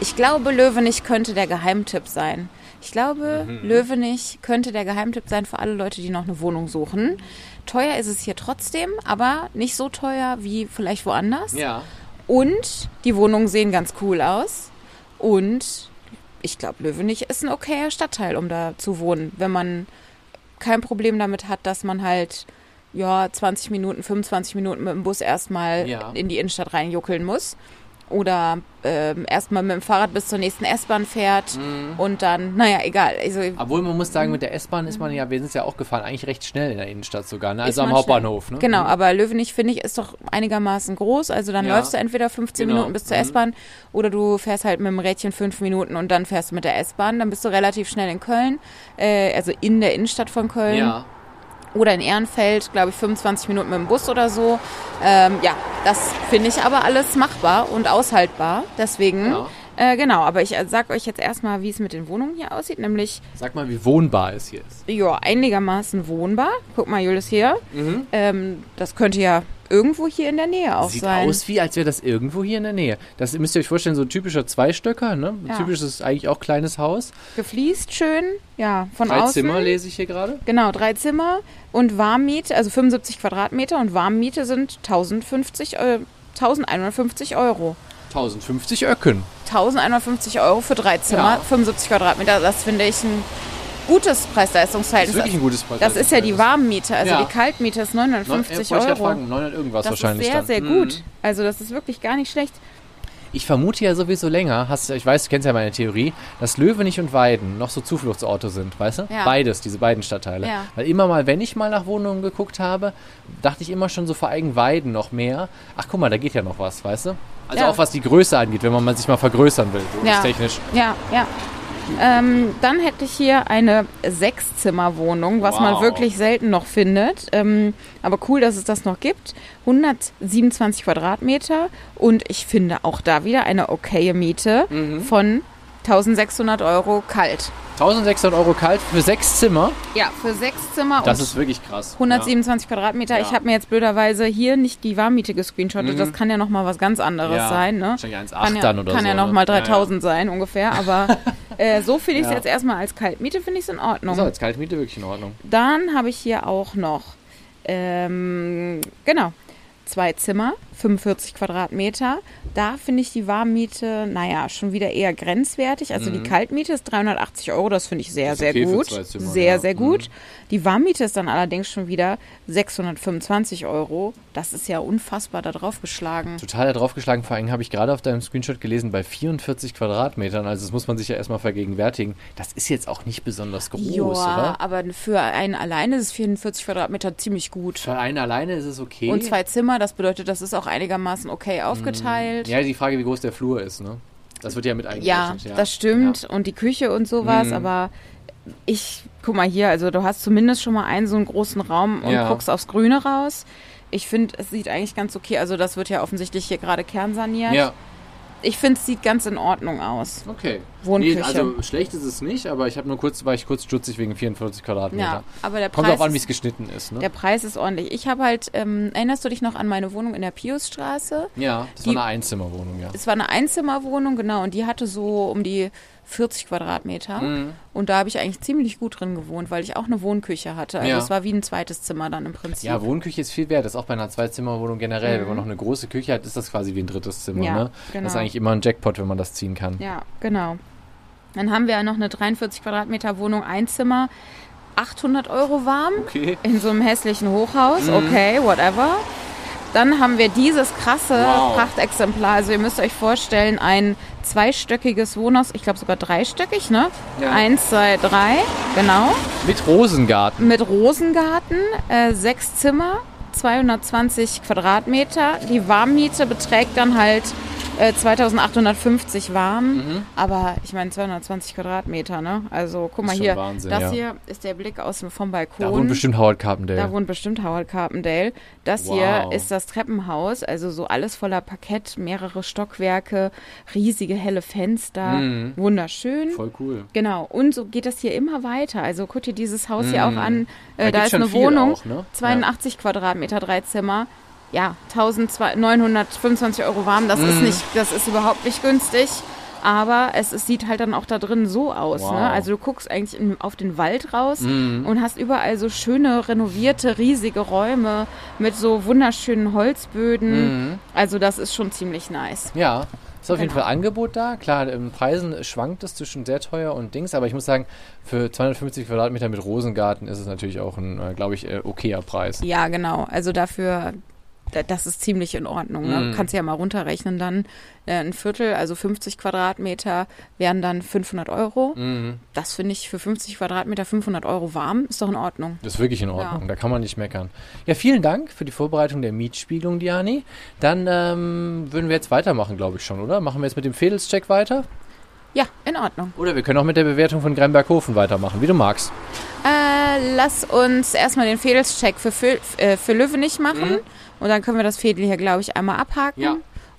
ich glaube, Löwenich könnte der Geheimtipp sein. Ich glaube, Mhm. Löwenich könnte der Geheimtipp sein für alle Leute, die noch eine Wohnung suchen. Teuer ist es hier trotzdem, aber nicht so teuer wie vielleicht woanders. Ja. Und die Wohnungen sehen ganz cool aus. Und ich glaube, Löwenich ist ein okayer Stadtteil, um da zu wohnen, wenn man kein Problem damit hat, dass man halt ja 20 Minuten, 25 Minuten mit dem Bus erstmal Ja. in die Innenstadt reinjuckeln muss. Oder ähm, erstmal mit dem Fahrrad bis zur nächsten S-Bahn fährt Mhm. und dann, naja, egal. Also, Obwohl man muss sagen, mit der S-Bahn ist man ja, wir sind ja auch gefahren, eigentlich recht schnell in der Innenstadt sogar, ne? Also am Hauptbahnhof, ne? Genau, aber Löwenich, finde ich, ist doch einigermaßen groß. Also dann Ja. läufst du entweder 15 Genau. Minuten bis zur Mhm. S-Bahn oder du fährst halt mit dem Rädchen fünf Minuten und dann fährst du mit der S-Bahn. Dann bist du relativ schnell in Köln, äh, also in der Innenstadt von Köln. Ja. Oder in Ehrenfeld, glaube ich, 25 Minuten mit dem Bus oder so. Ähm, ja, das finde ich aber alles machbar und aushaltbar. Deswegen, Ja. Äh, genau. Aber ich äh, sag euch jetzt erstmal, wie es mit den Wohnungen hier aussieht. Nämlich, Sag mal, wie wohnbar es hier ist. ja, einigermaßen wohnbar. Guck mal, Julius hier. Ähm, das könnte ja irgendwo hier in der Nähe auch Sieht sein. aus wie, als wäre das irgendwo hier in der Nähe. Das müsst ihr euch vorstellen, so ein typischer Zweistöcker, ne? Ein Ja. typisches, eigentlich auch kleines Haus. Gefliest schön, ja, von Drei außen. Zimmer lese ich hier gerade. Genau, drei Zimmer und Warmmiete, also 75 Quadratmeter und Warmmiete sind 1050, äh, 1150 Euro. 1050 Öcken. 1150 Euro für drei Zimmer, Ja. 75 Quadratmeter. Das finde ich ein gutes Das ist Preis-Leistungsverhältnis. wirklich ein gutes Preis. Das ist ja die Warmmiete, also Ja. die Kaltmiete ist 950 Neun- äh, wollte ich Euro. Fragen, 900 irgendwas Das ist wahrscheinlich sehr, dann. sehr Mhm. gut. Also das ist wirklich gar nicht schlecht. Ich vermute ja sowieso länger, hast, ich weiß, du kennst ja meine Theorie, dass Löwenich und Weiden noch so Zufluchtsorte sind, weißt du? Ja. Beides, diese beiden Stadtteile. Ja. Weil immer mal, wenn ich mal nach Wohnungen geguckt habe, dachte ich immer schon so vor allem Weiden noch mehr. Ach guck mal, da geht ja noch was, weißt du? Also Ja. auch was die Größe angeht, wenn man sich mal vergrößern will, Ja. technisch. Ja, ja. Ähm, dann hätte ich hier eine Sechszimmerwohnung, was man Wow. wirklich selten noch findet. Ähm, aber cool, dass es das noch gibt. 127 Quadratmeter und ich finde auch da wieder eine okaye Miete Mhm. von 1600 Euro kalt. 1600 Euro kalt für sechs Zimmer, Ja, für sechs Zimmer das ist wirklich krass. 127 Quadratmeter. Ja. Ich habe mir jetzt blöderweise hier nicht die Warmmiete gescreenshottet. Das kann ja noch mal was ganz anderes Ja. sein. Ne? Wahrscheinlich 1,8 Kann ja, dann oder kann so. ja noch ne? mal 3000 sein ungefähr. Aber äh, so finde ich es Ja. jetzt erstmal als Kaltmiete, finde ich es in Ja, Ordnung. ja. So, als Kaltmiete wirklich in Ordnung. Dann habe ich hier auch noch, ähm, genau, zwei Zimmer, 45 Quadratmeter. Da finde ich die Warmmiete, naja, schon wieder eher grenzwertig. Also die Kaltmiete ist 380 Euro, das finde ich sehr, Mhm. Sehr okay gut. Zimmer, sehr, ja. sehr gut. Die Warmmiete ist dann allerdings schon wieder 625 Euro. Das ist ja unfassbar da drauf geschlagen. Total da draufgeschlagen, vor allem habe ich gerade auf deinem Screenshot gelesen, bei 44 Quadratmetern, also das muss man sich ja erstmal vergegenwärtigen, das ist jetzt auch nicht besonders groß, Ja, oder? aber für einen alleine ist 44 Quadratmeter ziemlich gut. Für einen alleine ist es okay. Und zwei Zimmer, das bedeutet, das ist auch einigermaßen okay aufgeteilt. Mhm. Ja, die Frage, wie groß der Flur ist, ne? Das wird ja mit Ja, eingerechnet. das stimmt. Und die Küche und sowas, Mhm. aber ich, guck mal hier, also du hast zumindest schon mal einen so einen großen Raum und Ja. guckst aufs Grüne raus. Ich finde, es sieht eigentlich ganz okay. Also das wird ja offensichtlich hier gerade kernsaniert. Ja, Ich finde, es sieht ganz in Ordnung aus. okay. Wohnküche. Nee, also schlecht ist es nicht, aber ich habe nur kurz, war ich kurz stutzig wegen 44 Quadratmeter. Ja, aber der Kommt Preis, auch an, wie es geschnitten ist, ne? der Preis ist ordentlich. Ich habe halt, ähm, erinnerst du dich noch an meine Wohnung in der Piusstraße? ja, das die- war eine Einzimmerwohnung, ja. Es war eine Einzimmerwohnung, genau, und die hatte so um die 40 Quadratmeter. Mhm. Und da habe ich eigentlich ziemlich gut drin gewohnt, weil ich auch eine Wohnküche hatte. Also Ja. es war wie ein zweites Zimmer dann im Prinzip. Ja, Wohnküche ist viel wert. Das ist auch bei einer Zweizimmerwohnung generell. Wenn man noch eine große Küche hat, ist das quasi wie ein drittes Zimmer. Mhm. Ja, ne? genau. Das ist eigentlich immer ein Jackpot, wenn man das ziehen kann. Ja, genau. Dann haben wir ja noch eine 43 Quadratmeter Wohnung, ein Zimmer, 800 Euro warm Okay. in so einem hässlichen Hochhaus. Mhm. Okay, whatever. Dann haben wir dieses krasse Wow. Prachtexemplar. Also ihr müsst euch vorstellen, ein zweistöckiges Wohnhaus, ich glaube sogar dreistöckig, ne? Ja. Eins, zwei, drei, genau. Mit Rosengarten. Mit Rosengarten, äh, sechs Zimmer, 220 Quadratmeter. Die Warmmiete beträgt dann halt äh, 2850 warm. Mhm. Aber ich meine 220 Quadratmeter, ne? Also guck mal hier, Wahnsinn, das ja. hier ist der Blick aus dem, vom Balkon. Da wohnt bestimmt Howard Carpendale. Da wohnt bestimmt Howard Carpendale. Das Wow. hier ist das Treppenhaus, also so alles voller Parkett, mehrere Stockwerke, riesige helle Fenster, Mhm. wunderschön. Voll cool. Genau, und so geht das hier immer weiter. Also guck dir dieses Haus hier Mhm. auch an. Da Äh, da gibt's ist eine Wohnung, auch, ne? 82 Quadratmeter, drei Zimmer. Ja, 1925 Euro warm. Das ist Mhm. nicht, das ist überhaupt nicht günstig. aber es, es sieht halt dann auch da drin so aus. Wow. Ne? Also du guckst eigentlich in, auf den Wald raus Mhm. und hast überall so schöne, renovierte, riesige Räume mit so wunderschönen Holzböden. Mhm. Also das ist schon ziemlich nice. Ja, ist auf jeden Genau. Fall Angebot da. Klar, in Preisen schwankt es zwischen sehr teuer und Dings, aber ich muss sagen, für 250 Quadratmeter mit Rosengarten ist es natürlich auch ein, äh, glaube ich, äh, okayer Preis. Ja, genau. Also dafür, da- das ist ziemlich in Ordnung. Ne? Mhm. Kannst ja mal runterrechnen dann. Äh, ein Viertel, also 50 Quadratmeter, wären dann 500 Euro. Mhm. Das finde ich für 50 Quadratmeter 500 Euro warm, ist doch in Ordnung. Das ist wirklich in Ordnung, Ja. da kann man nicht meckern. Ja, vielen Dank für die Vorbereitung der Mietspiegelung, Diani. Dann ähm, würden wir jetzt weitermachen, glaube ich schon, oder? Machen wir jetzt mit dem Fedelscheck weiter? Ja, in Ordnung. Oder wir können auch mit der Bewertung von Gremberghofen weitermachen, wie du magst. Äh, lass uns erstmal den Fedelscheck für, Fö äh, für Löwenich machen. Und dann können wir das Fädel hier, glaube ich, einmal abhaken. Ja.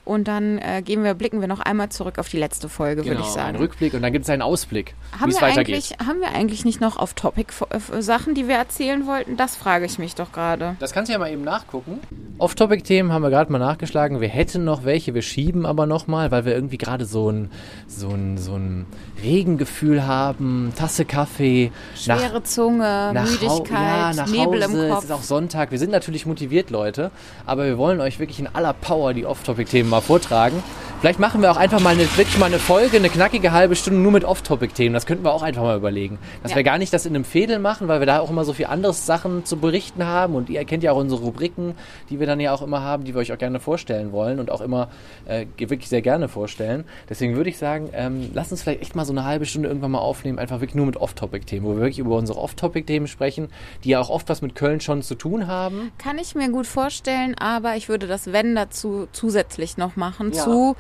Und dann äh, gehen wir, blicken wir noch einmal zurück auf die letzte Folge, würde ich Ein sagen. Rückblick und dann gibt es einen Ausblick, wie Haben es wir, weitergeht. eigentlich, haben wir eigentlich nicht noch auf Topic äh, Sachen, die wir erzählen wollten? Das frage ich mich doch gerade. Das kannst du ja mal eben nachgucken. Off-Topic-Themen haben wir gerade mal nachgeschlagen. Wir hätten noch welche, wir schieben aber nochmal, weil wir irgendwie gerade so ein, so, ein, so ein Regengefühl haben, Tasse Kaffee, Schwere Zunge, nach Müdigkeit, ja, nach Nebel Hause. im Es Kopf. ist auch Sonntag. Wir sind natürlich motiviert, Leute, aber wir wollen euch wirklich in aller Power die Off-Topic-Themen mal vortragen. Vielleicht machen wir auch einfach mal eine, wirklich mal eine Folge, eine knackige halbe Stunde nur mit Off-Topic-Themen. Das könnten wir auch einfach mal überlegen. Dass Ja. wir gar nicht das in einem Fädel machen, weil wir da auch immer so viel anderes Sachen zu berichten haben. Und ihr kennt ja auch unsere Rubriken, die wir dann ja auch immer haben, die wir euch auch gerne vorstellen wollen und auch immer äh, wirklich sehr gerne vorstellen. Deswegen würde ich sagen, ähm, lasst uns vielleicht echt mal so eine halbe Stunde irgendwann mal aufnehmen, einfach wirklich nur mit Off-Topic-Themen, wo wir wirklich über unsere Off-Topic-Themen sprechen, die ja auch oft was mit Köln schon zu tun haben. Kann ich mir gut vorstellen, aber ich würde das Wenn dazu zusätzlich noch machen, Ja. zu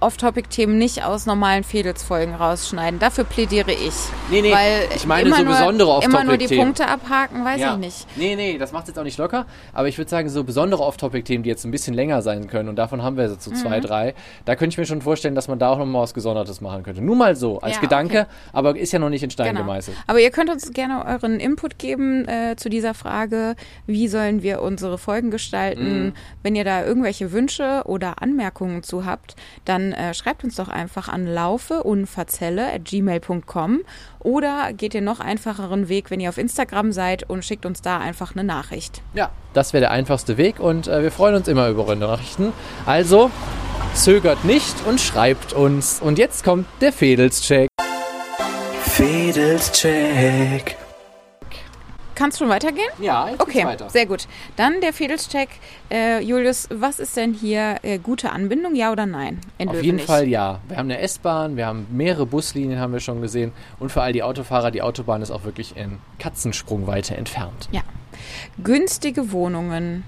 Off-Topic-Themen nicht aus normalen Fädelsfolgen rausschneiden. Dafür plädiere ich. Nee, nee, Weil ich meine so besondere Immer nur die Off-Topic-Themen. Punkte abhaken, weiß ja. ich nicht. Nee, nee, das macht jetzt auch nicht locker. Aber ich würde sagen, so besondere Off-Topic-Themen, die jetzt ein bisschen länger sein können, und davon haben wir so Mhm. zwei, drei, da könnte ich mir schon vorstellen, dass man da auch nochmal was Gesondertes machen könnte. Nur mal so, als Ja, Gedanke, okay. aber ist ja noch nicht in Stein Genau. gemeißelt. Aber ihr könnt uns gerne euren Input geben äh, zu dieser Frage, wie sollen wir unsere Folgen gestalten. Mhm. Wenn ihr da irgendwelche Wünsche oder Anmerkungen zu habt, dann äh, schreibt uns doch einfach an laufeunverzelle@gmail.com oder geht den noch einfacheren Weg, wenn ihr auf Instagram seid und schickt uns da einfach eine Nachricht. Ja, das wäre der einfachste Weg und äh, wir freuen uns immer über eure Nachrichten. Also, zögert nicht und schreibt uns. Und jetzt kommt der Fedelscheck. Fedelscheck. Kannst schon weitergehen? Ja, jetzt Okay, weiter. sehr gut. Dann der Fedelscheck. Äh, Julius, was ist denn hier äh, gute Anbindung, ja oder nein? In Auf jeden? Fall ja. Wir haben eine S-Bahn, wir haben mehrere Buslinien, haben wir schon gesehen. Und für all die Autofahrer, die Autobahn ist auch wirklich in Katzensprungweite entfernt. Ja. Günstige Wohnungen.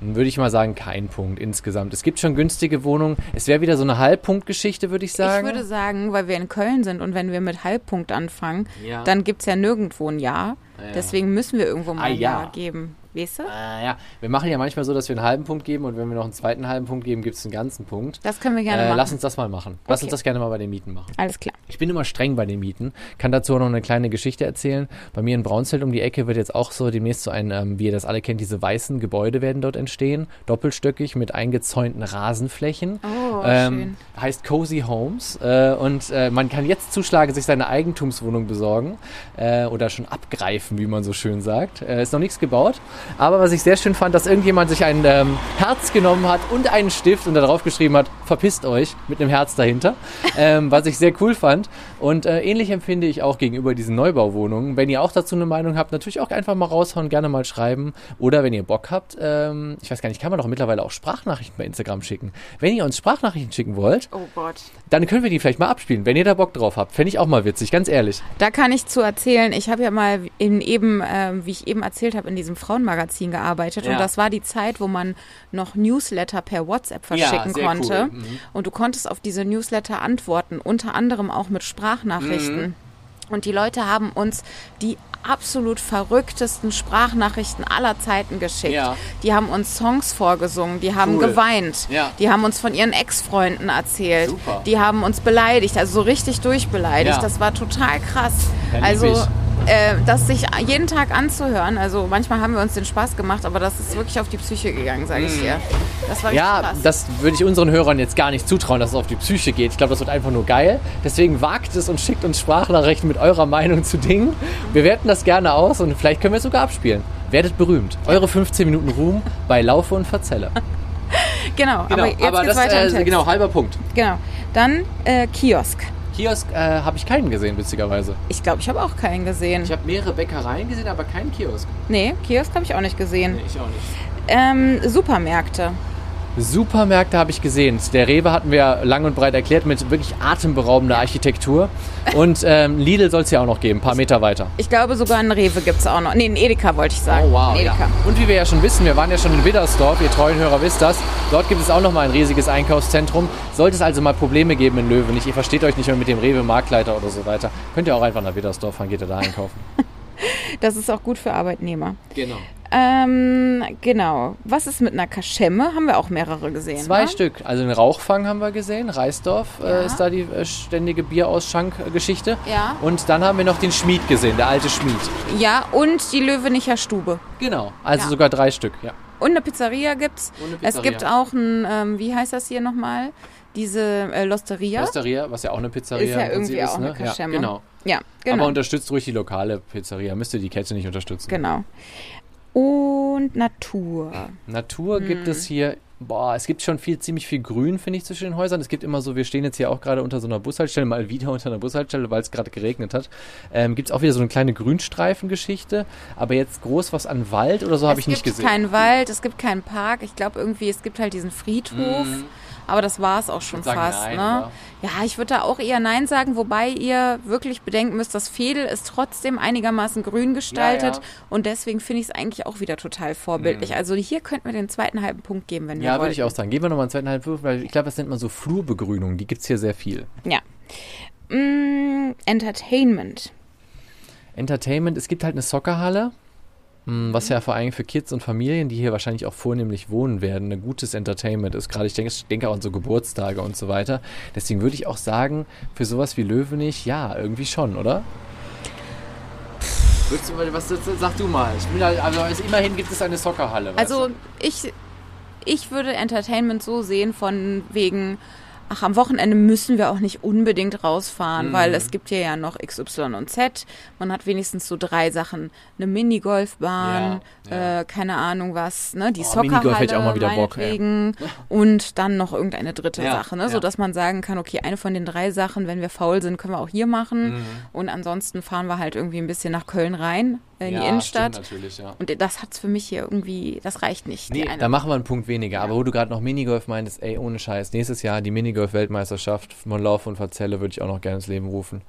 Dann würde ich mal sagen, kein Punkt insgesamt. Es gibt schon günstige Wohnungen. Es wäre wieder so eine Halbpunktgeschichte, würde ich sagen. Ich würde sagen, weil wir in Köln sind und wenn wir mit Halbpunkt anfangen, Ja. dann gibt es ja nirgendwo ein Jahr. Ja. Deswegen müssen wir irgendwo mal Ah, ein ja. Jahr geben. Weißt du? Ah, ja, wir machen ja manchmal so, dass wir einen halben Punkt geben und wenn wir noch einen zweiten halben Punkt geben, gibt es einen ganzen Punkt. Das können wir gerne Äh, machen. lass uns das mal machen. Lass Okay. uns das gerne mal bei den Mieten machen. Alles klar. Ich bin immer streng bei den Mieten. Kann dazu auch noch eine kleine Geschichte erzählen. Bei mir in Braunfeld um die Ecke wird jetzt auch so demnächst so ein, ähm, wie ihr das alle kennt, diese weißen Gebäude werden dort entstehen. Doppelstöckig mit eingezäunten Rasenflächen. Oh, ähm, heißt Cozy Homes. Äh, und äh, man kann jetzt zuschlagen, sich seine Eigentumswohnung besorgen. Äh, oder schon abgreifen, wie man so schön sagt. Äh, ist noch nichts gebaut. Aber was ich sehr schön fand, dass irgendjemand sich ein ähm, Herz genommen hat und einen Stift und da drauf geschrieben hat, verpisst euch, mit einem Herz dahinter. ähm, was ich sehr cool fand. Und äh, ähnlich empfinde ich auch gegenüber diesen Neubauwohnungen. Wenn ihr auch dazu eine Meinung habt, natürlich auch einfach mal raushauen, gerne mal schreiben. Oder wenn ihr Bock habt, ähm, ich weiß gar nicht, kann man doch mittlerweile auch Sprachnachrichten bei Instagram schicken. Wenn ihr uns Sprachnachrichten schicken wollt, Oh Gott. dann können wir die vielleicht mal abspielen, wenn ihr da Bock drauf habt. Fände ich auch mal witzig, ganz ehrlich. Da kann ich zu erzählen, ich habe ja mal in eben, ähm, wie ich eben erzählt habe, in diesem Frauenmagazin gearbeitet Ja. und das war die Zeit, wo man noch Newsletter per WhatsApp verschicken sehr konnte. cool. Mhm. Und du konntest auf diese Newsletter antworten, unter anderem auch mit Sprachnachrichten. Mhm. Und die Leute haben uns die absolut verrücktesten Sprachnachrichten aller Zeiten geschickt. Ja. Die haben uns Songs vorgesungen, die haben Cool. geweint, Ja. die haben uns von ihren Ex-Freunden erzählt, Super. die haben uns beleidigt, also so richtig durchbeleidigt. Ja. Das war total krass. Ja, also ich. Äh, das sich jeden Tag anzuhören, also manchmal haben wir uns den Spaß gemacht, aber das ist wirklich auf die Psyche gegangen, sage ich dir. Das war richtig Ja, krass. das würde ich unseren Hörern jetzt gar nicht zutrauen, dass es auf die Psyche geht. Ich glaube, das wird einfach nur geil. Deswegen wagt es und schickt uns Sprachnachrichten mit eurer Meinung zu Dingen. Wir werten das gerne aus und vielleicht können wir es sogar abspielen. Werdet berühmt. Eure 15 Minuten Ruhm bei Laufe und Verzelle. genau, aber jetzt geht's das, weiter äh, genau, halber Punkt. Genau. Dann äh, Kiosk. Kiosk äh, habe ich keinen gesehen, witzigerweise. Ich glaube, ich habe auch keinen gesehen. Ich habe mehrere Bäckereien gesehen, aber keinen Kiosk. nee, Kiosk habe ich auch nicht gesehen. ich auch nicht. Ähm, Supermärkte. Supermärkte habe ich gesehen. Der Rewe hatten wir lang und breit erklärt mit wirklich atemberaubender Architektur. Und ähm, Lidl soll es ja auch noch geben, ein paar Meter weiter. Ich glaube, sogar einen Rewe gibt es auch noch. Nee, einen Edeka wollte ich sagen. Oh wow. Ja. Und wie wir ja schon wissen, wir waren ja schon in Widdersdorf, ihr treuen Hörer wisst das. Dort gibt es auch noch mal ein riesiges Einkaufszentrum. Sollte es also mal Probleme geben in Löwen, ihr versteht euch nicht mehr mit dem Rewe Marktleiter oder so weiter, könnt ihr auch einfach nach Widdersdorf fahren, geht ihr da einkaufen. Das ist auch gut für Arbeitnehmer. Genau. Ähm, genau. Was ist mit einer Kaschemme? Haben wir auch mehrere gesehen. Zwei ne? Stück. Also den Rauchfang haben wir gesehen. Reisdorf Ja. äh, ist da die äh, ständige Bierausschank-Geschichte. Ja. Und dann haben wir noch den Schmied gesehen, der alte Schmied. Ja, und die Löwenicher Stube. Genau. Also Ja. sogar drei Stück, ja. Und eine Pizzeria gibt's. Und eine Es Pizzeria. gibt auch ein, ähm, wie heißt das hier nochmal? Diese äh, Losteria. Osteria, was ja auch eine Pizzeria ist ja irgendwie ist, auch ne? eine Kaschemme. Ja, genau. Ja, Aber genau. unterstützt ruhig die lokale Pizzeria. Müsst ihr die Kette nicht unterstützen. genau. Und Natur. Natur gibt Hm. es hier, boah, es gibt schon viel, ziemlich viel Grün, finde ich, zwischen den Häusern. Es gibt immer so, wir stehen jetzt hier auch gerade unter so einer Bushaltestelle, mal wieder unter einer Bushaltestelle, weil es gerade geregnet hat. Ähm, gibt es auch wieder so eine kleine Grünstreifengeschichte, aber jetzt groß was an Wald oder so habe ich nicht es gibt gesehen. keinen Wald, es gibt keinen Park. Ich glaube irgendwie, es gibt halt diesen Friedhof. Aber das war es auch schon Mhm. fast. nein, ne? Ja, ich würde da auch eher Nein sagen, wobei ihr wirklich bedenken müsst, das Fädel ist trotzdem einigermaßen grün gestaltet Ja, ja. und deswegen finde ich es eigentlich auch wieder total vorbildlich. Also hier könnten wir den zweiten halben Punkt geben, wenn wir Ja, würde ich auch sagen. Gehen wir nochmal einen zweiten halben Wurf, weil ich glaube, das nennt man so Flurbegrünung. Die gibt es hier sehr viel. Ja. Mm, Entertainment. Entertainment, es gibt halt eine Soccerhalle, was ja vor allem für Kids und Familien, die hier wahrscheinlich auch vornehmlich wohnen werden, ein gutes Entertainment ist. Gerade ich denke, ich denke auch an so Geburtstage und so weiter. Deswegen würde ich auch sagen, für sowas wie Löwenich, ja, irgendwie schon, oder? Würdest du, was, sag du mal. Ich bin halt, also immerhin gibt es eine Soccerhalle. Also du? ich, ich würde Entertainment so sehen von wegen, ach, am Wochenende müssen wir auch nicht unbedingt rausfahren, Mhm. weil es gibt hier ja noch X, Y und Z. Man hat wenigstens so drei Sachen. Eine Minigolfbahn, Ja, ja. Äh, keine Ahnung was, ne? Die Oh, Soccerhalle Minigolf hätte ich auch mal wieder Bock, meinetwegen. Und dann noch irgendeine dritte Ja, Sache, ne? ja. Sodass man sagen kann, okay, eine von den drei Sachen, wenn wir faul sind, können wir auch hier machen. Mhm. Und ansonsten fahren wir halt irgendwie ein bisschen nach Köln rein, äh, in ja, die Innenstadt. Ja. Und das hat's für mich hier irgendwie, das reicht nicht. Nee, da machen wir einen Punkt weniger. Aber wo du gerade noch Minigolf meintest, ey, ohne Scheiß, nächstes Jahr die Minigolf-Weltmeisterschaft von Lauf und Verzelle würde ich auch noch gerne ins Leben rufen.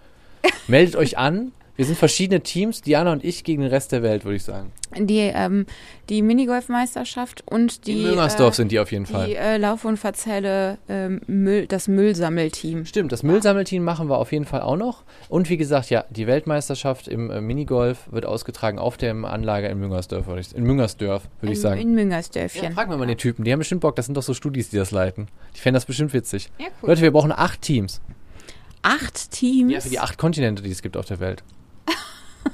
Meldet euch an. Wir sind verschiedene Teams, Diana und ich gegen den Rest der Welt, würde ich sagen. Die, ähm, die Minigolfmeisterschaft und die. In Müngersdorf äh, sind die auf jeden Fall. Die äh, Lauf- und Verzelle ähm, Müll, das Müllsammelteam. Stimmt, das Müllsammelteam machen wir auf jeden Fall auch noch. Und wie gesagt, ja, die Weltmeisterschaft im äh, Minigolf wird ausgetragen auf der Anlage in Müngersdorf, würde ich, in Müngersdorf, würde ich sagen. in Müngersdörfchen. Ja, fragen wir mal den Typen, die haben bestimmt Bock, das sind doch so Studis, die das leiten. Die fänden das bestimmt witzig. Ja, cool. Leute, wir brauchen acht Teams. Acht Teams. Ja, für die acht Kontinente, die es gibt auf der Welt.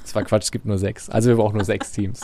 Das war Quatsch, es gibt nur sechs. Also wir brauchen nur sechs Teams.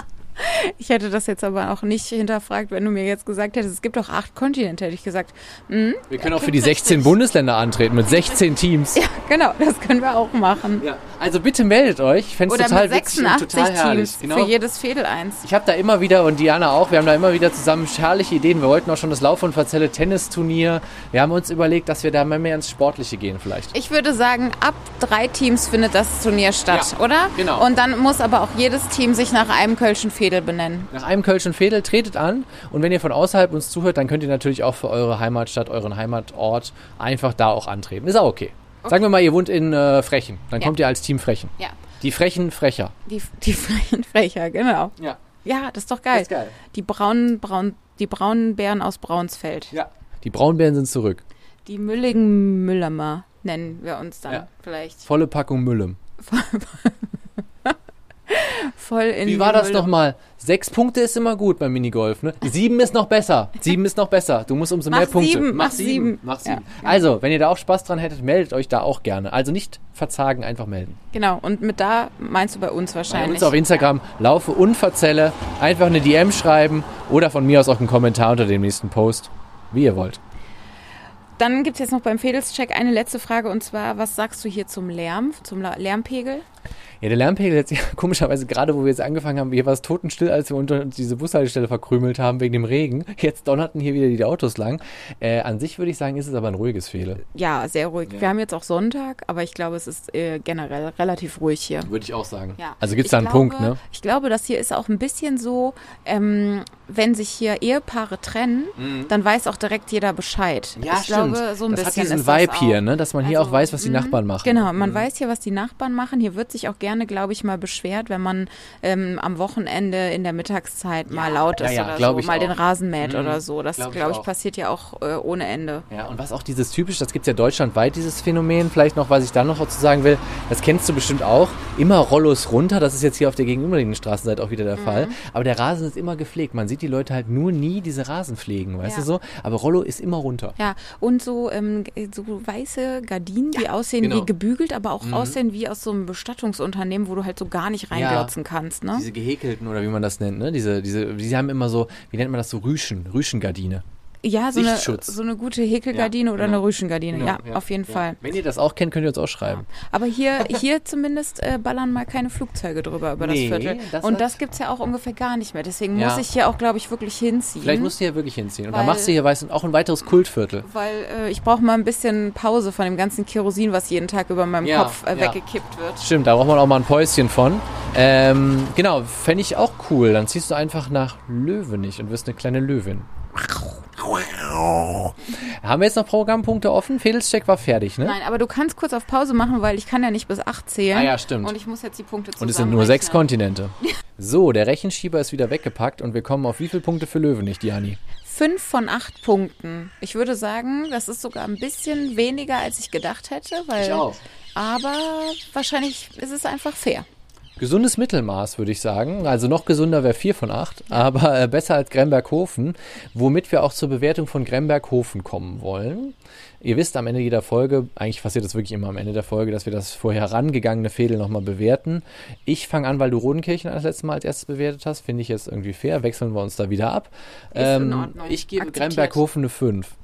Ich hätte das jetzt aber auch nicht hinterfragt, wenn du mir jetzt gesagt hättest, es gibt doch acht Kontinente, hätte ich gesagt, hm, Wir können auch für die 16 Bundesländer antreten mit 16 Teams. ja, genau, das können wir auch machen. Ja, also bitte meldet euch. Ich fände es total mit witzig und 86 total herrlich. Teams Genau. für jedes Fädel eins. Ich habe da immer wieder, und Diana auch, wir haben da immer wieder zusammen herrliche Ideen. Wir wollten auch schon das Lauf- und Verzelle Tennisturnier. Wir haben uns überlegt, dass wir da mal mehr ins Sportliche gehen vielleicht. Ich würde sagen, ab drei Teams findet das Turnier statt, Ja, oder? genau. Und dann muss aber auch jedes Team sich nach einem Kölschen Fädel benennen. Nach einem Kölschen Fädel tretet an und wenn ihr von außerhalb uns zuhört, dann könnt ihr natürlich auch für eure Heimatstadt, euren Heimatort einfach da auch antreten. Ist auch okay. Sagen wir mal, ihr wohnt in äh, Frechen. Dann Ja. kommt ihr als Team Frechen. Ja. Die Frechen Frecher. Die, die frechen Frecher, genau. Ja. Ja, das ist doch geil. ist geil. Die braunen, braun, die braunen Bären aus Braunsfeld. Ja. Die Braunbären sind zurück. Die mülligen Müllermer nennen wir uns dann Ja. vielleicht. Volle Packung Müllem. voll in Wie war das nochmal? Sechs Punkte ist immer gut beim Minigolf, ne? Sieben ist noch besser. Sieben ist noch besser. Du musst umso Mach mehr Punkte. sieben, mach sieben. Mach sieben. Ja. Also, wenn ihr da auch Spaß dran hättet, meldet euch da auch gerne. Also nicht verzagen, einfach melden. Genau, und mit da meinst du bei uns Bei wahrscheinlich. uns auf Instagram laufe und verzelle. Einfach eine DM schreiben oder von mir aus auch einen Kommentar unter dem nächsten Post. Wie ihr wollt. Dann gibt es jetzt noch beim Fedelscheck eine letzte Frage und zwar, was sagst du hier zum Lärm, zum Lärmpegel? Ja, der Lärmpegel jetzt, ja, komischerweise, gerade wo wir jetzt angefangen haben, hier war es totenstill, als wir unter uns diese Bushaltestelle verkrümelt haben wegen dem Regen. Jetzt donnerten hier wieder die Autos lang. Äh, an sich würde ich sagen, ist es aber ein ruhiges Fehler. Ja, sehr ruhig. Ja. Wir haben jetzt auch Sonntag, aber ich glaube, es ist äh, generell relativ ruhig hier. Würde ich auch sagen. Ja. Also gibt es da einen glaube, Punkt, ne? Ich glaube, das hier ist auch ein bisschen so, ähm, wenn sich hier Ehepaare trennen, dann weiß auch direkt jeder Bescheid. Mhm. Ja, ich stimmt. glaube, so ein das bisschen hat diesen Vibe hier, ne? dass man hier Also, auch weiß, was die mh, Nachbarn machen. Genau, man Mhm. weiß hier, was die Nachbarn machen. Hier wird sich auch gerne, glaube ich, mal beschwert, wenn man ähm, am Wochenende in der Mittagszeit mal laut ja, ist ja, oder glaub so, mal auch. den Rasen mäht Mhm, oder so. Das, glaub ich glaube ich, passiert ja auch äh, ohne Ende. Ja, und was auch dieses typisch, das gibt es ja deutschlandweit, dieses Phänomen, vielleicht noch, was ich da noch dazu sagen will, das kennst du bestimmt auch, immer Rollos runter, das ist jetzt hier auf der gegenüberliegenden Straßenseite auch wieder der Fall, Mhm. aber der Rasen ist immer gepflegt, man sieht die Leute halt nur nie diese Rasen pflegen, weißt Ja. du so, aber Rollo ist immer runter. Ja, und so, ähm, so weiße Gardinen, die aussehen genau. wie gebügelt, aber auch aussehen wie aus so einem Bestattungsunternehmen, wo du halt so gar nicht reinglotzen kannst, ne? Diese gehäkelten oder wie man das nennt, ne? Diese, diese, die haben immer so, wie nennt man das so, Rüschen, Rüschengardine. Ja, so eine, so eine gute Häkelgardine Ja, oder genau. eine Rüschengardine. ja, auf jeden Fall. Wenn ihr das auch kennt, könnt ihr uns auch schreiben. Aber hier, hier zumindest äh, ballern mal keine Flugzeuge drüber über Nee, das Viertel. das Und das gibt's ja auch ungefähr gar nicht mehr. Deswegen Ja. muss ich hier auch, glaube ich, wirklich hinziehen. Vielleicht musst du hier wirklich hinziehen. Und dann. Weil- machst du hier weiß, auch ein weiteres Kultviertel. weil äh, ich brauche mal ein bisschen Pause von dem ganzen Kerosin, was jeden Tag über meinem Ja, Kopf äh, ja. weggekippt wird. Stimmt, da braucht man auch mal ein Päuschen von. Ähm, genau, fände ich auch cool. Dann ziehst du einfach nach Löwenich und wirst eine kleine Löwin. Haben wir jetzt noch Programmpunkte offen? Fedelscheck war fertig, ne? Nein, aber du kannst kurz auf Pause machen, weil ich kann ja nicht bis acht zählen. Ah ja, stimmt. Und ich muss jetzt die Punkte Und es sind nur sechs. Kontinente. So, der Rechenschieber ist wieder weggepackt und wir kommen auf wie viele Punkte für Löwenich, Diani? Fünf von acht Punkten. Ich würde sagen, das ist sogar ein bisschen weniger, als ich gedacht hätte. Weil, Ich auch. Aber wahrscheinlich ist es einfach fair. Gesundes Mittelmaß, würde ich sagen. Also noch gesunder wäre 4 von 8, aber äh, besser als Gremberghofen, womit wir auch zur Bewertung von Gremberghofen kommen wollen. Ihr wisst am Ende jeder Folge, eigentlich passiert das wirklich immer am Ende der Folge, dass wir das vorher herangegangene Fädel nochmal bewerten. Ich fange an, weil du Rodenkirchen das letzte Mal als erstes bewertet hast. Finde ich jetzt irgendwie fair. Wechseln wir uns da wieder ab. Ähm, in Ordnung. ich gebe. Gremberghofen eine 5.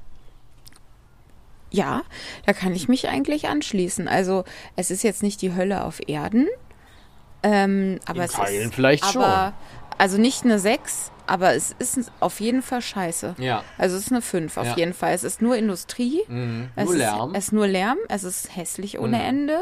Ja, da kann ich mich eigentlich anschließen. Also es ist jetzt nicht die Hölle auf Erden. Ähm, aber In es Teilen ist, vielleicht aber, schon. Also nicht eine 6, aber es ist auf jeden Fall scheiße. Ja. Also es ist eine 5 auf Ja. jeden Fall. Es ist nur Industrie. Mhm. Es Nur ist, Lärm. Es ist nur Lärm. Es ist hässlich ohne Mhm. Ende.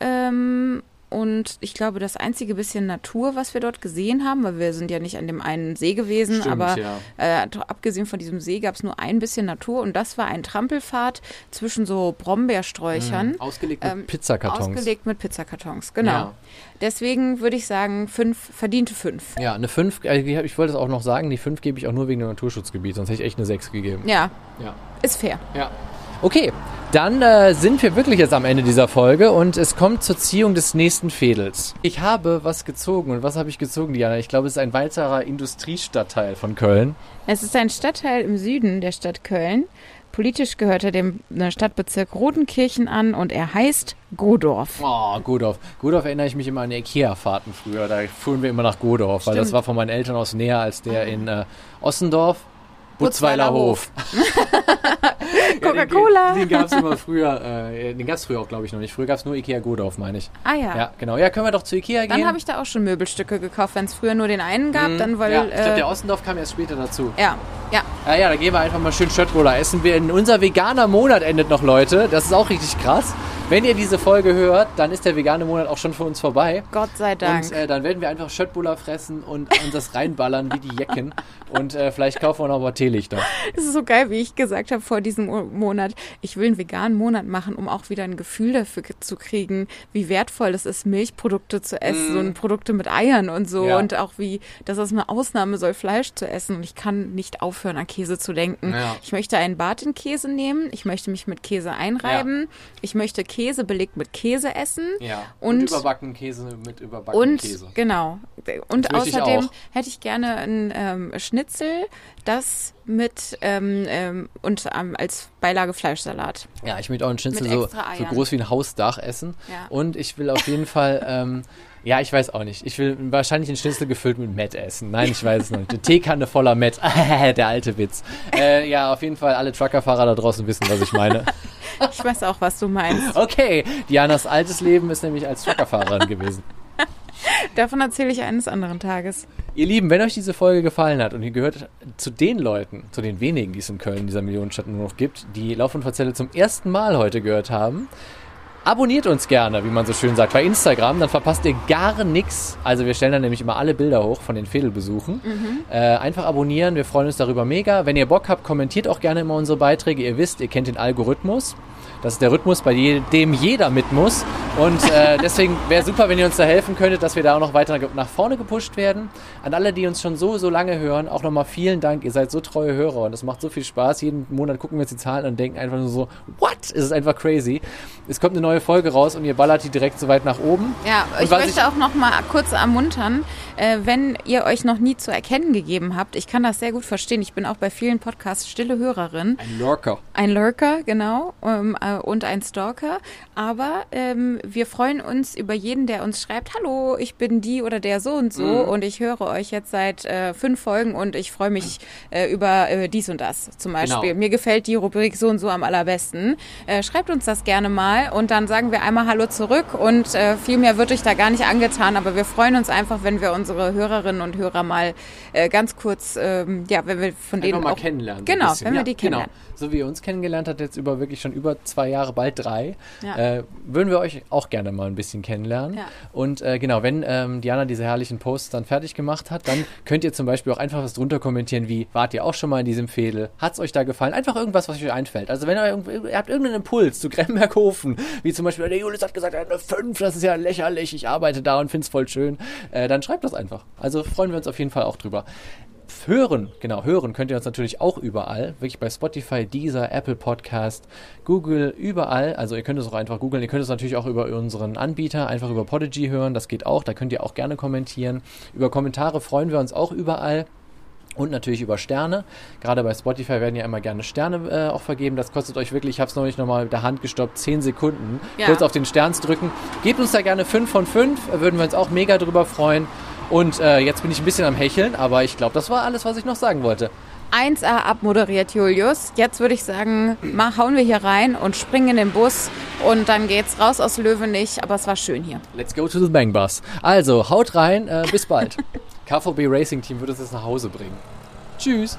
Ähm, und ich glaube, das einzige bisschen Natur, was wir dort gesehen haben, weil wir sind ja nicht an dem einen See gewesen, Stimmt, aber ja. äh, abgesehen von diesem See gab es nur ein bisschen Natur und das war ein Trampelpfad zwischen so Brombeersträuchern. Ausgelegt mit ähm, Pizzakartons. Ausgelegt mit Pizzakartons, genau. Ja. Deswegen würde ich sagen, fünf, verdiente fünf. Ja, eine 5, äh, ich wollte es auch noch sagen, die 5 gebe ich auch nur wegen dem Naturschutzgebiet, sonst hätte ich echt eine 6 gegeben. Ja, Ja. ist fair. ja. Okay, dann äh, sind wir wirklich jetzt am Ende dieser Folge und es kommt zur Ziehung des nächsten Fädels. Ich habe was gezogen und was habe ich gezogen, Diana? Ich glaube, es ist ein weiterer Industriestadtteil von Köln. Es ist ein Stadtteil im Süden der Stadt Köln. Politisch gehört er dem äh, Stadtbezirk Rodenkirchen an und er heißt Godorf. Oh, Godorf. Godorf erinnere ich mich immer an Ikea-Fahrten früher. Da fuhren wir immer nach Godorf, weil das Stimmt. war von meinen Eltern aus näher als der in äh, Ossendorf. Butzweiler Hof. Coca-Cola. Ja, den den gab es immer früher. Äh, den gab es früher auch, glaube ich, noch nicht. Früher gab es nur Ikea Godorf, meine ich. Ah ja. Ja, genau. Ja, können wir doch zu Ikea Dann gehen? habe ich da auch schon Möbelstücke gekauft, wenn es früher nur den einen gab, Mhm. dann weil ja, ich glaube, äh, der Ossendorf kam erst später dazu. ja, ja, Ja, ja, da gehen wir einfach mal schön Schöttbullar essen. Wir, unser veganer Monat endet noch, Leute. Das ist auch richtig krass. Wenn ihr diese Folge hört, dann ist der vegane Monat auch schon für uns vorbei. Gott sei Dank. Und äh, dann werden wir einfach Schöttbullar fressen und uns das reinballern wie die Jecken. Und äh, vielleicht kaufen wir noch mal Teelichter. Das ist so geil, wie ich gesagt habe vor diesem Mo- Monat. Ich will einen veganen Monat machen, um auch wieder ein Gefühl dafür zu kriegen, wie wertvoll es ist, Milchprodukte zu essen Mm. und Produkte mit Eiern und so. Ja. Und auch wie, dass es eine Ausnahme soll, Fleisch zu essen. Und ich kann nicht aufhören, an Käse zu denken. Ja. Ich möchte einen Bart in Käse nehmen. Ich möchte mich mit Käse einreiben. Ich möchte Käse belegt mit Käse essen. Ja. Und- Und, überbacken Käse mit überbacken Und Käse. genau. Und ich außerdem auch. hätte ich gerne ein ähm, Schnitzel, das mit ähm, ähm, und ähm, als Beilage Fleischsalat. Ja, ich möchte auch einen Schnitzel so, so groß wie ein Hausdach essen. Ja. Und ich will auf jeden Fall, ähm, ja, ich weiß auch nicht. Ich will wahrscheinlich einen Schnitzel gefüllt mit Met essen. Nein, ich weiß es noch nicht. Eine Teekanne voller Met. Der alte Witz. Äh, ja, auf jeden Fall alle Truckerfahrer da draußen wissen, was ich meine. Ich weiß auch, was du meinst. Okay, Dianas altes Leben ist nämlich als Truckerfahrerin gewesen. Davon erzähle ich eines anderen Tages. Ihr Lieben, wenn euch diese Folge gefallen hat und ihr gehört zu den Leuten, zu den wenigen, die es in Köln, dieser Millionenstadt nur noch gibt, die Lauf und Verzelle zum ersten Mal heute gehört haben, abonniert uns gerne, wie man so schön sagt, bei Instagram, dann verpasst ihr gar nichts. Also wir stellen dann nämlich immer alle Bilder hoch von den Fädelbesuchen. Äh, einfach abonnieren, wir freuen uns darüber mega. Wenn ihr Bock habt, kommentiert auch gerne immer unsere Beiträge. Ihr wisst, ihr kennt den Algorithmus. Das ist der Rhythmus, bei dem jeder mit muss. Und äh, deswegen wäre super, wenn ihr uns da helfen könntet, dass wir da auch noch weiter nach vorne gepusht werden. An alle, die uns schon so, so lange hören, auch nochmal vielen Dank. Ihr seid so treue Hörer und es macht so viel Spaß. Jeden Monat gucken wir uns die Zahlen und denken einfach nur so, what? Es ist einfach crazy. Es kommt eine neue Folge raus und ihr ballert die direkt so weit nach oben. Ja, Und ich möchte auch noch mal kurz ermuntern, äh, wenn ihr euch noch nie zu erkennen gegeben habt. Ich kann das sehr gut verstehen. Ich bin auch bei vielen Podcasts stille Hörerin. Ein Lurker. Ein Lurker, genau, ähm, äh, und ein Stalker. Aber ähm, wir freuen uns über jeden, der uns schreibt, hallo, ich bin die oder der so und so Mhm. und ich höre euch jetzt seit äh, fünf Folgen und ich freue mich äh, über äh, dies und das zum Beispiel. Genau. Mir gefällt die Rubrik so und so am allerbesten. Äh, schreibt uns das gerne mal und dann sagen wir einmal Hallo zurück und viel mehr wird euch da gar nicht angetan, aber wir freuen uns einfach, wenn wir unsere Hörerinnen und Hörer mal äh, ganz kurz, ähm, ja, wenn wir von denen mal auch kennenlernen. Genau, wenn wir Ja, die kennenlernen. Genau. So wie ihr uns kennengelernt habt, jetzt über wirklich schon über zwei Jahre, bald drei, Ja. äh, würden wir euch auch gerne mal ein bisschen kennenlernen. Ja. Und äh, genau, wenn ähm, Diana diese herrlichen Posts dann fertig gemacht hat, dann könnt ihr zum Beispiel auch einfach was drunter kommentieren, wie, wart ihr auch schon mal in diesem Fädel? Hat's euch da gefallen? Einfach irgendwas, was euch einfällt. Also wenn ihr, ihr habt irgendeinen Impuls zu Gremberghofen, wie zum Beispiel, der Julius hat gesagt, hat eine 5, das ist ja lächerlich, ich arbeite da und find's voll schön, äh, dann schreibt das einfach. Also freuen wir uns auf jeden Fall auch drüber. Hören, genau, hören könnt ihr uns natürlich auch überall. Wirklich bei Spotify, Deezer, Apple Podcast, Google, überall. Also ihr könnt es auch einfach googeln. Ihr könnt es natürlich auch über unseren Anbieter, einfach über Podigy hören. Das geht auch. Da könnt ihr auch gerne kommentieren. Über Kommentare freuen wir uns auch überall. Und natürlich über Sterne. Gerade bei Spotify werden ja immer gerne Sterne äh, auch vergeben. Das kostet euch wirklich, ich habe es neulich nochmal mit der Hand gestoppt, 10 Sekunden. Ja. Kurz auf den Stern drücken. Gebt uns da gerne 5 von 5. äh, Würden wir uns auch mega drüber freuen. Und äh, jetzt bin ich ein bisschen am Hecheln, aber ich glaube, das war alles, was ich noch sagen wollte. 1A abmoderiert, Julius. Jetzt würde ich sagen, mal hauen wir hier rein und springen in den Bus und dann geht's raus aus Löwenich. Aber es war schön hier. Let's go to the Bang Bus. Also, haut rein, äh, bis bald. KVB Racing Team wird uns jetzt nach Hause bringen. Tschüss.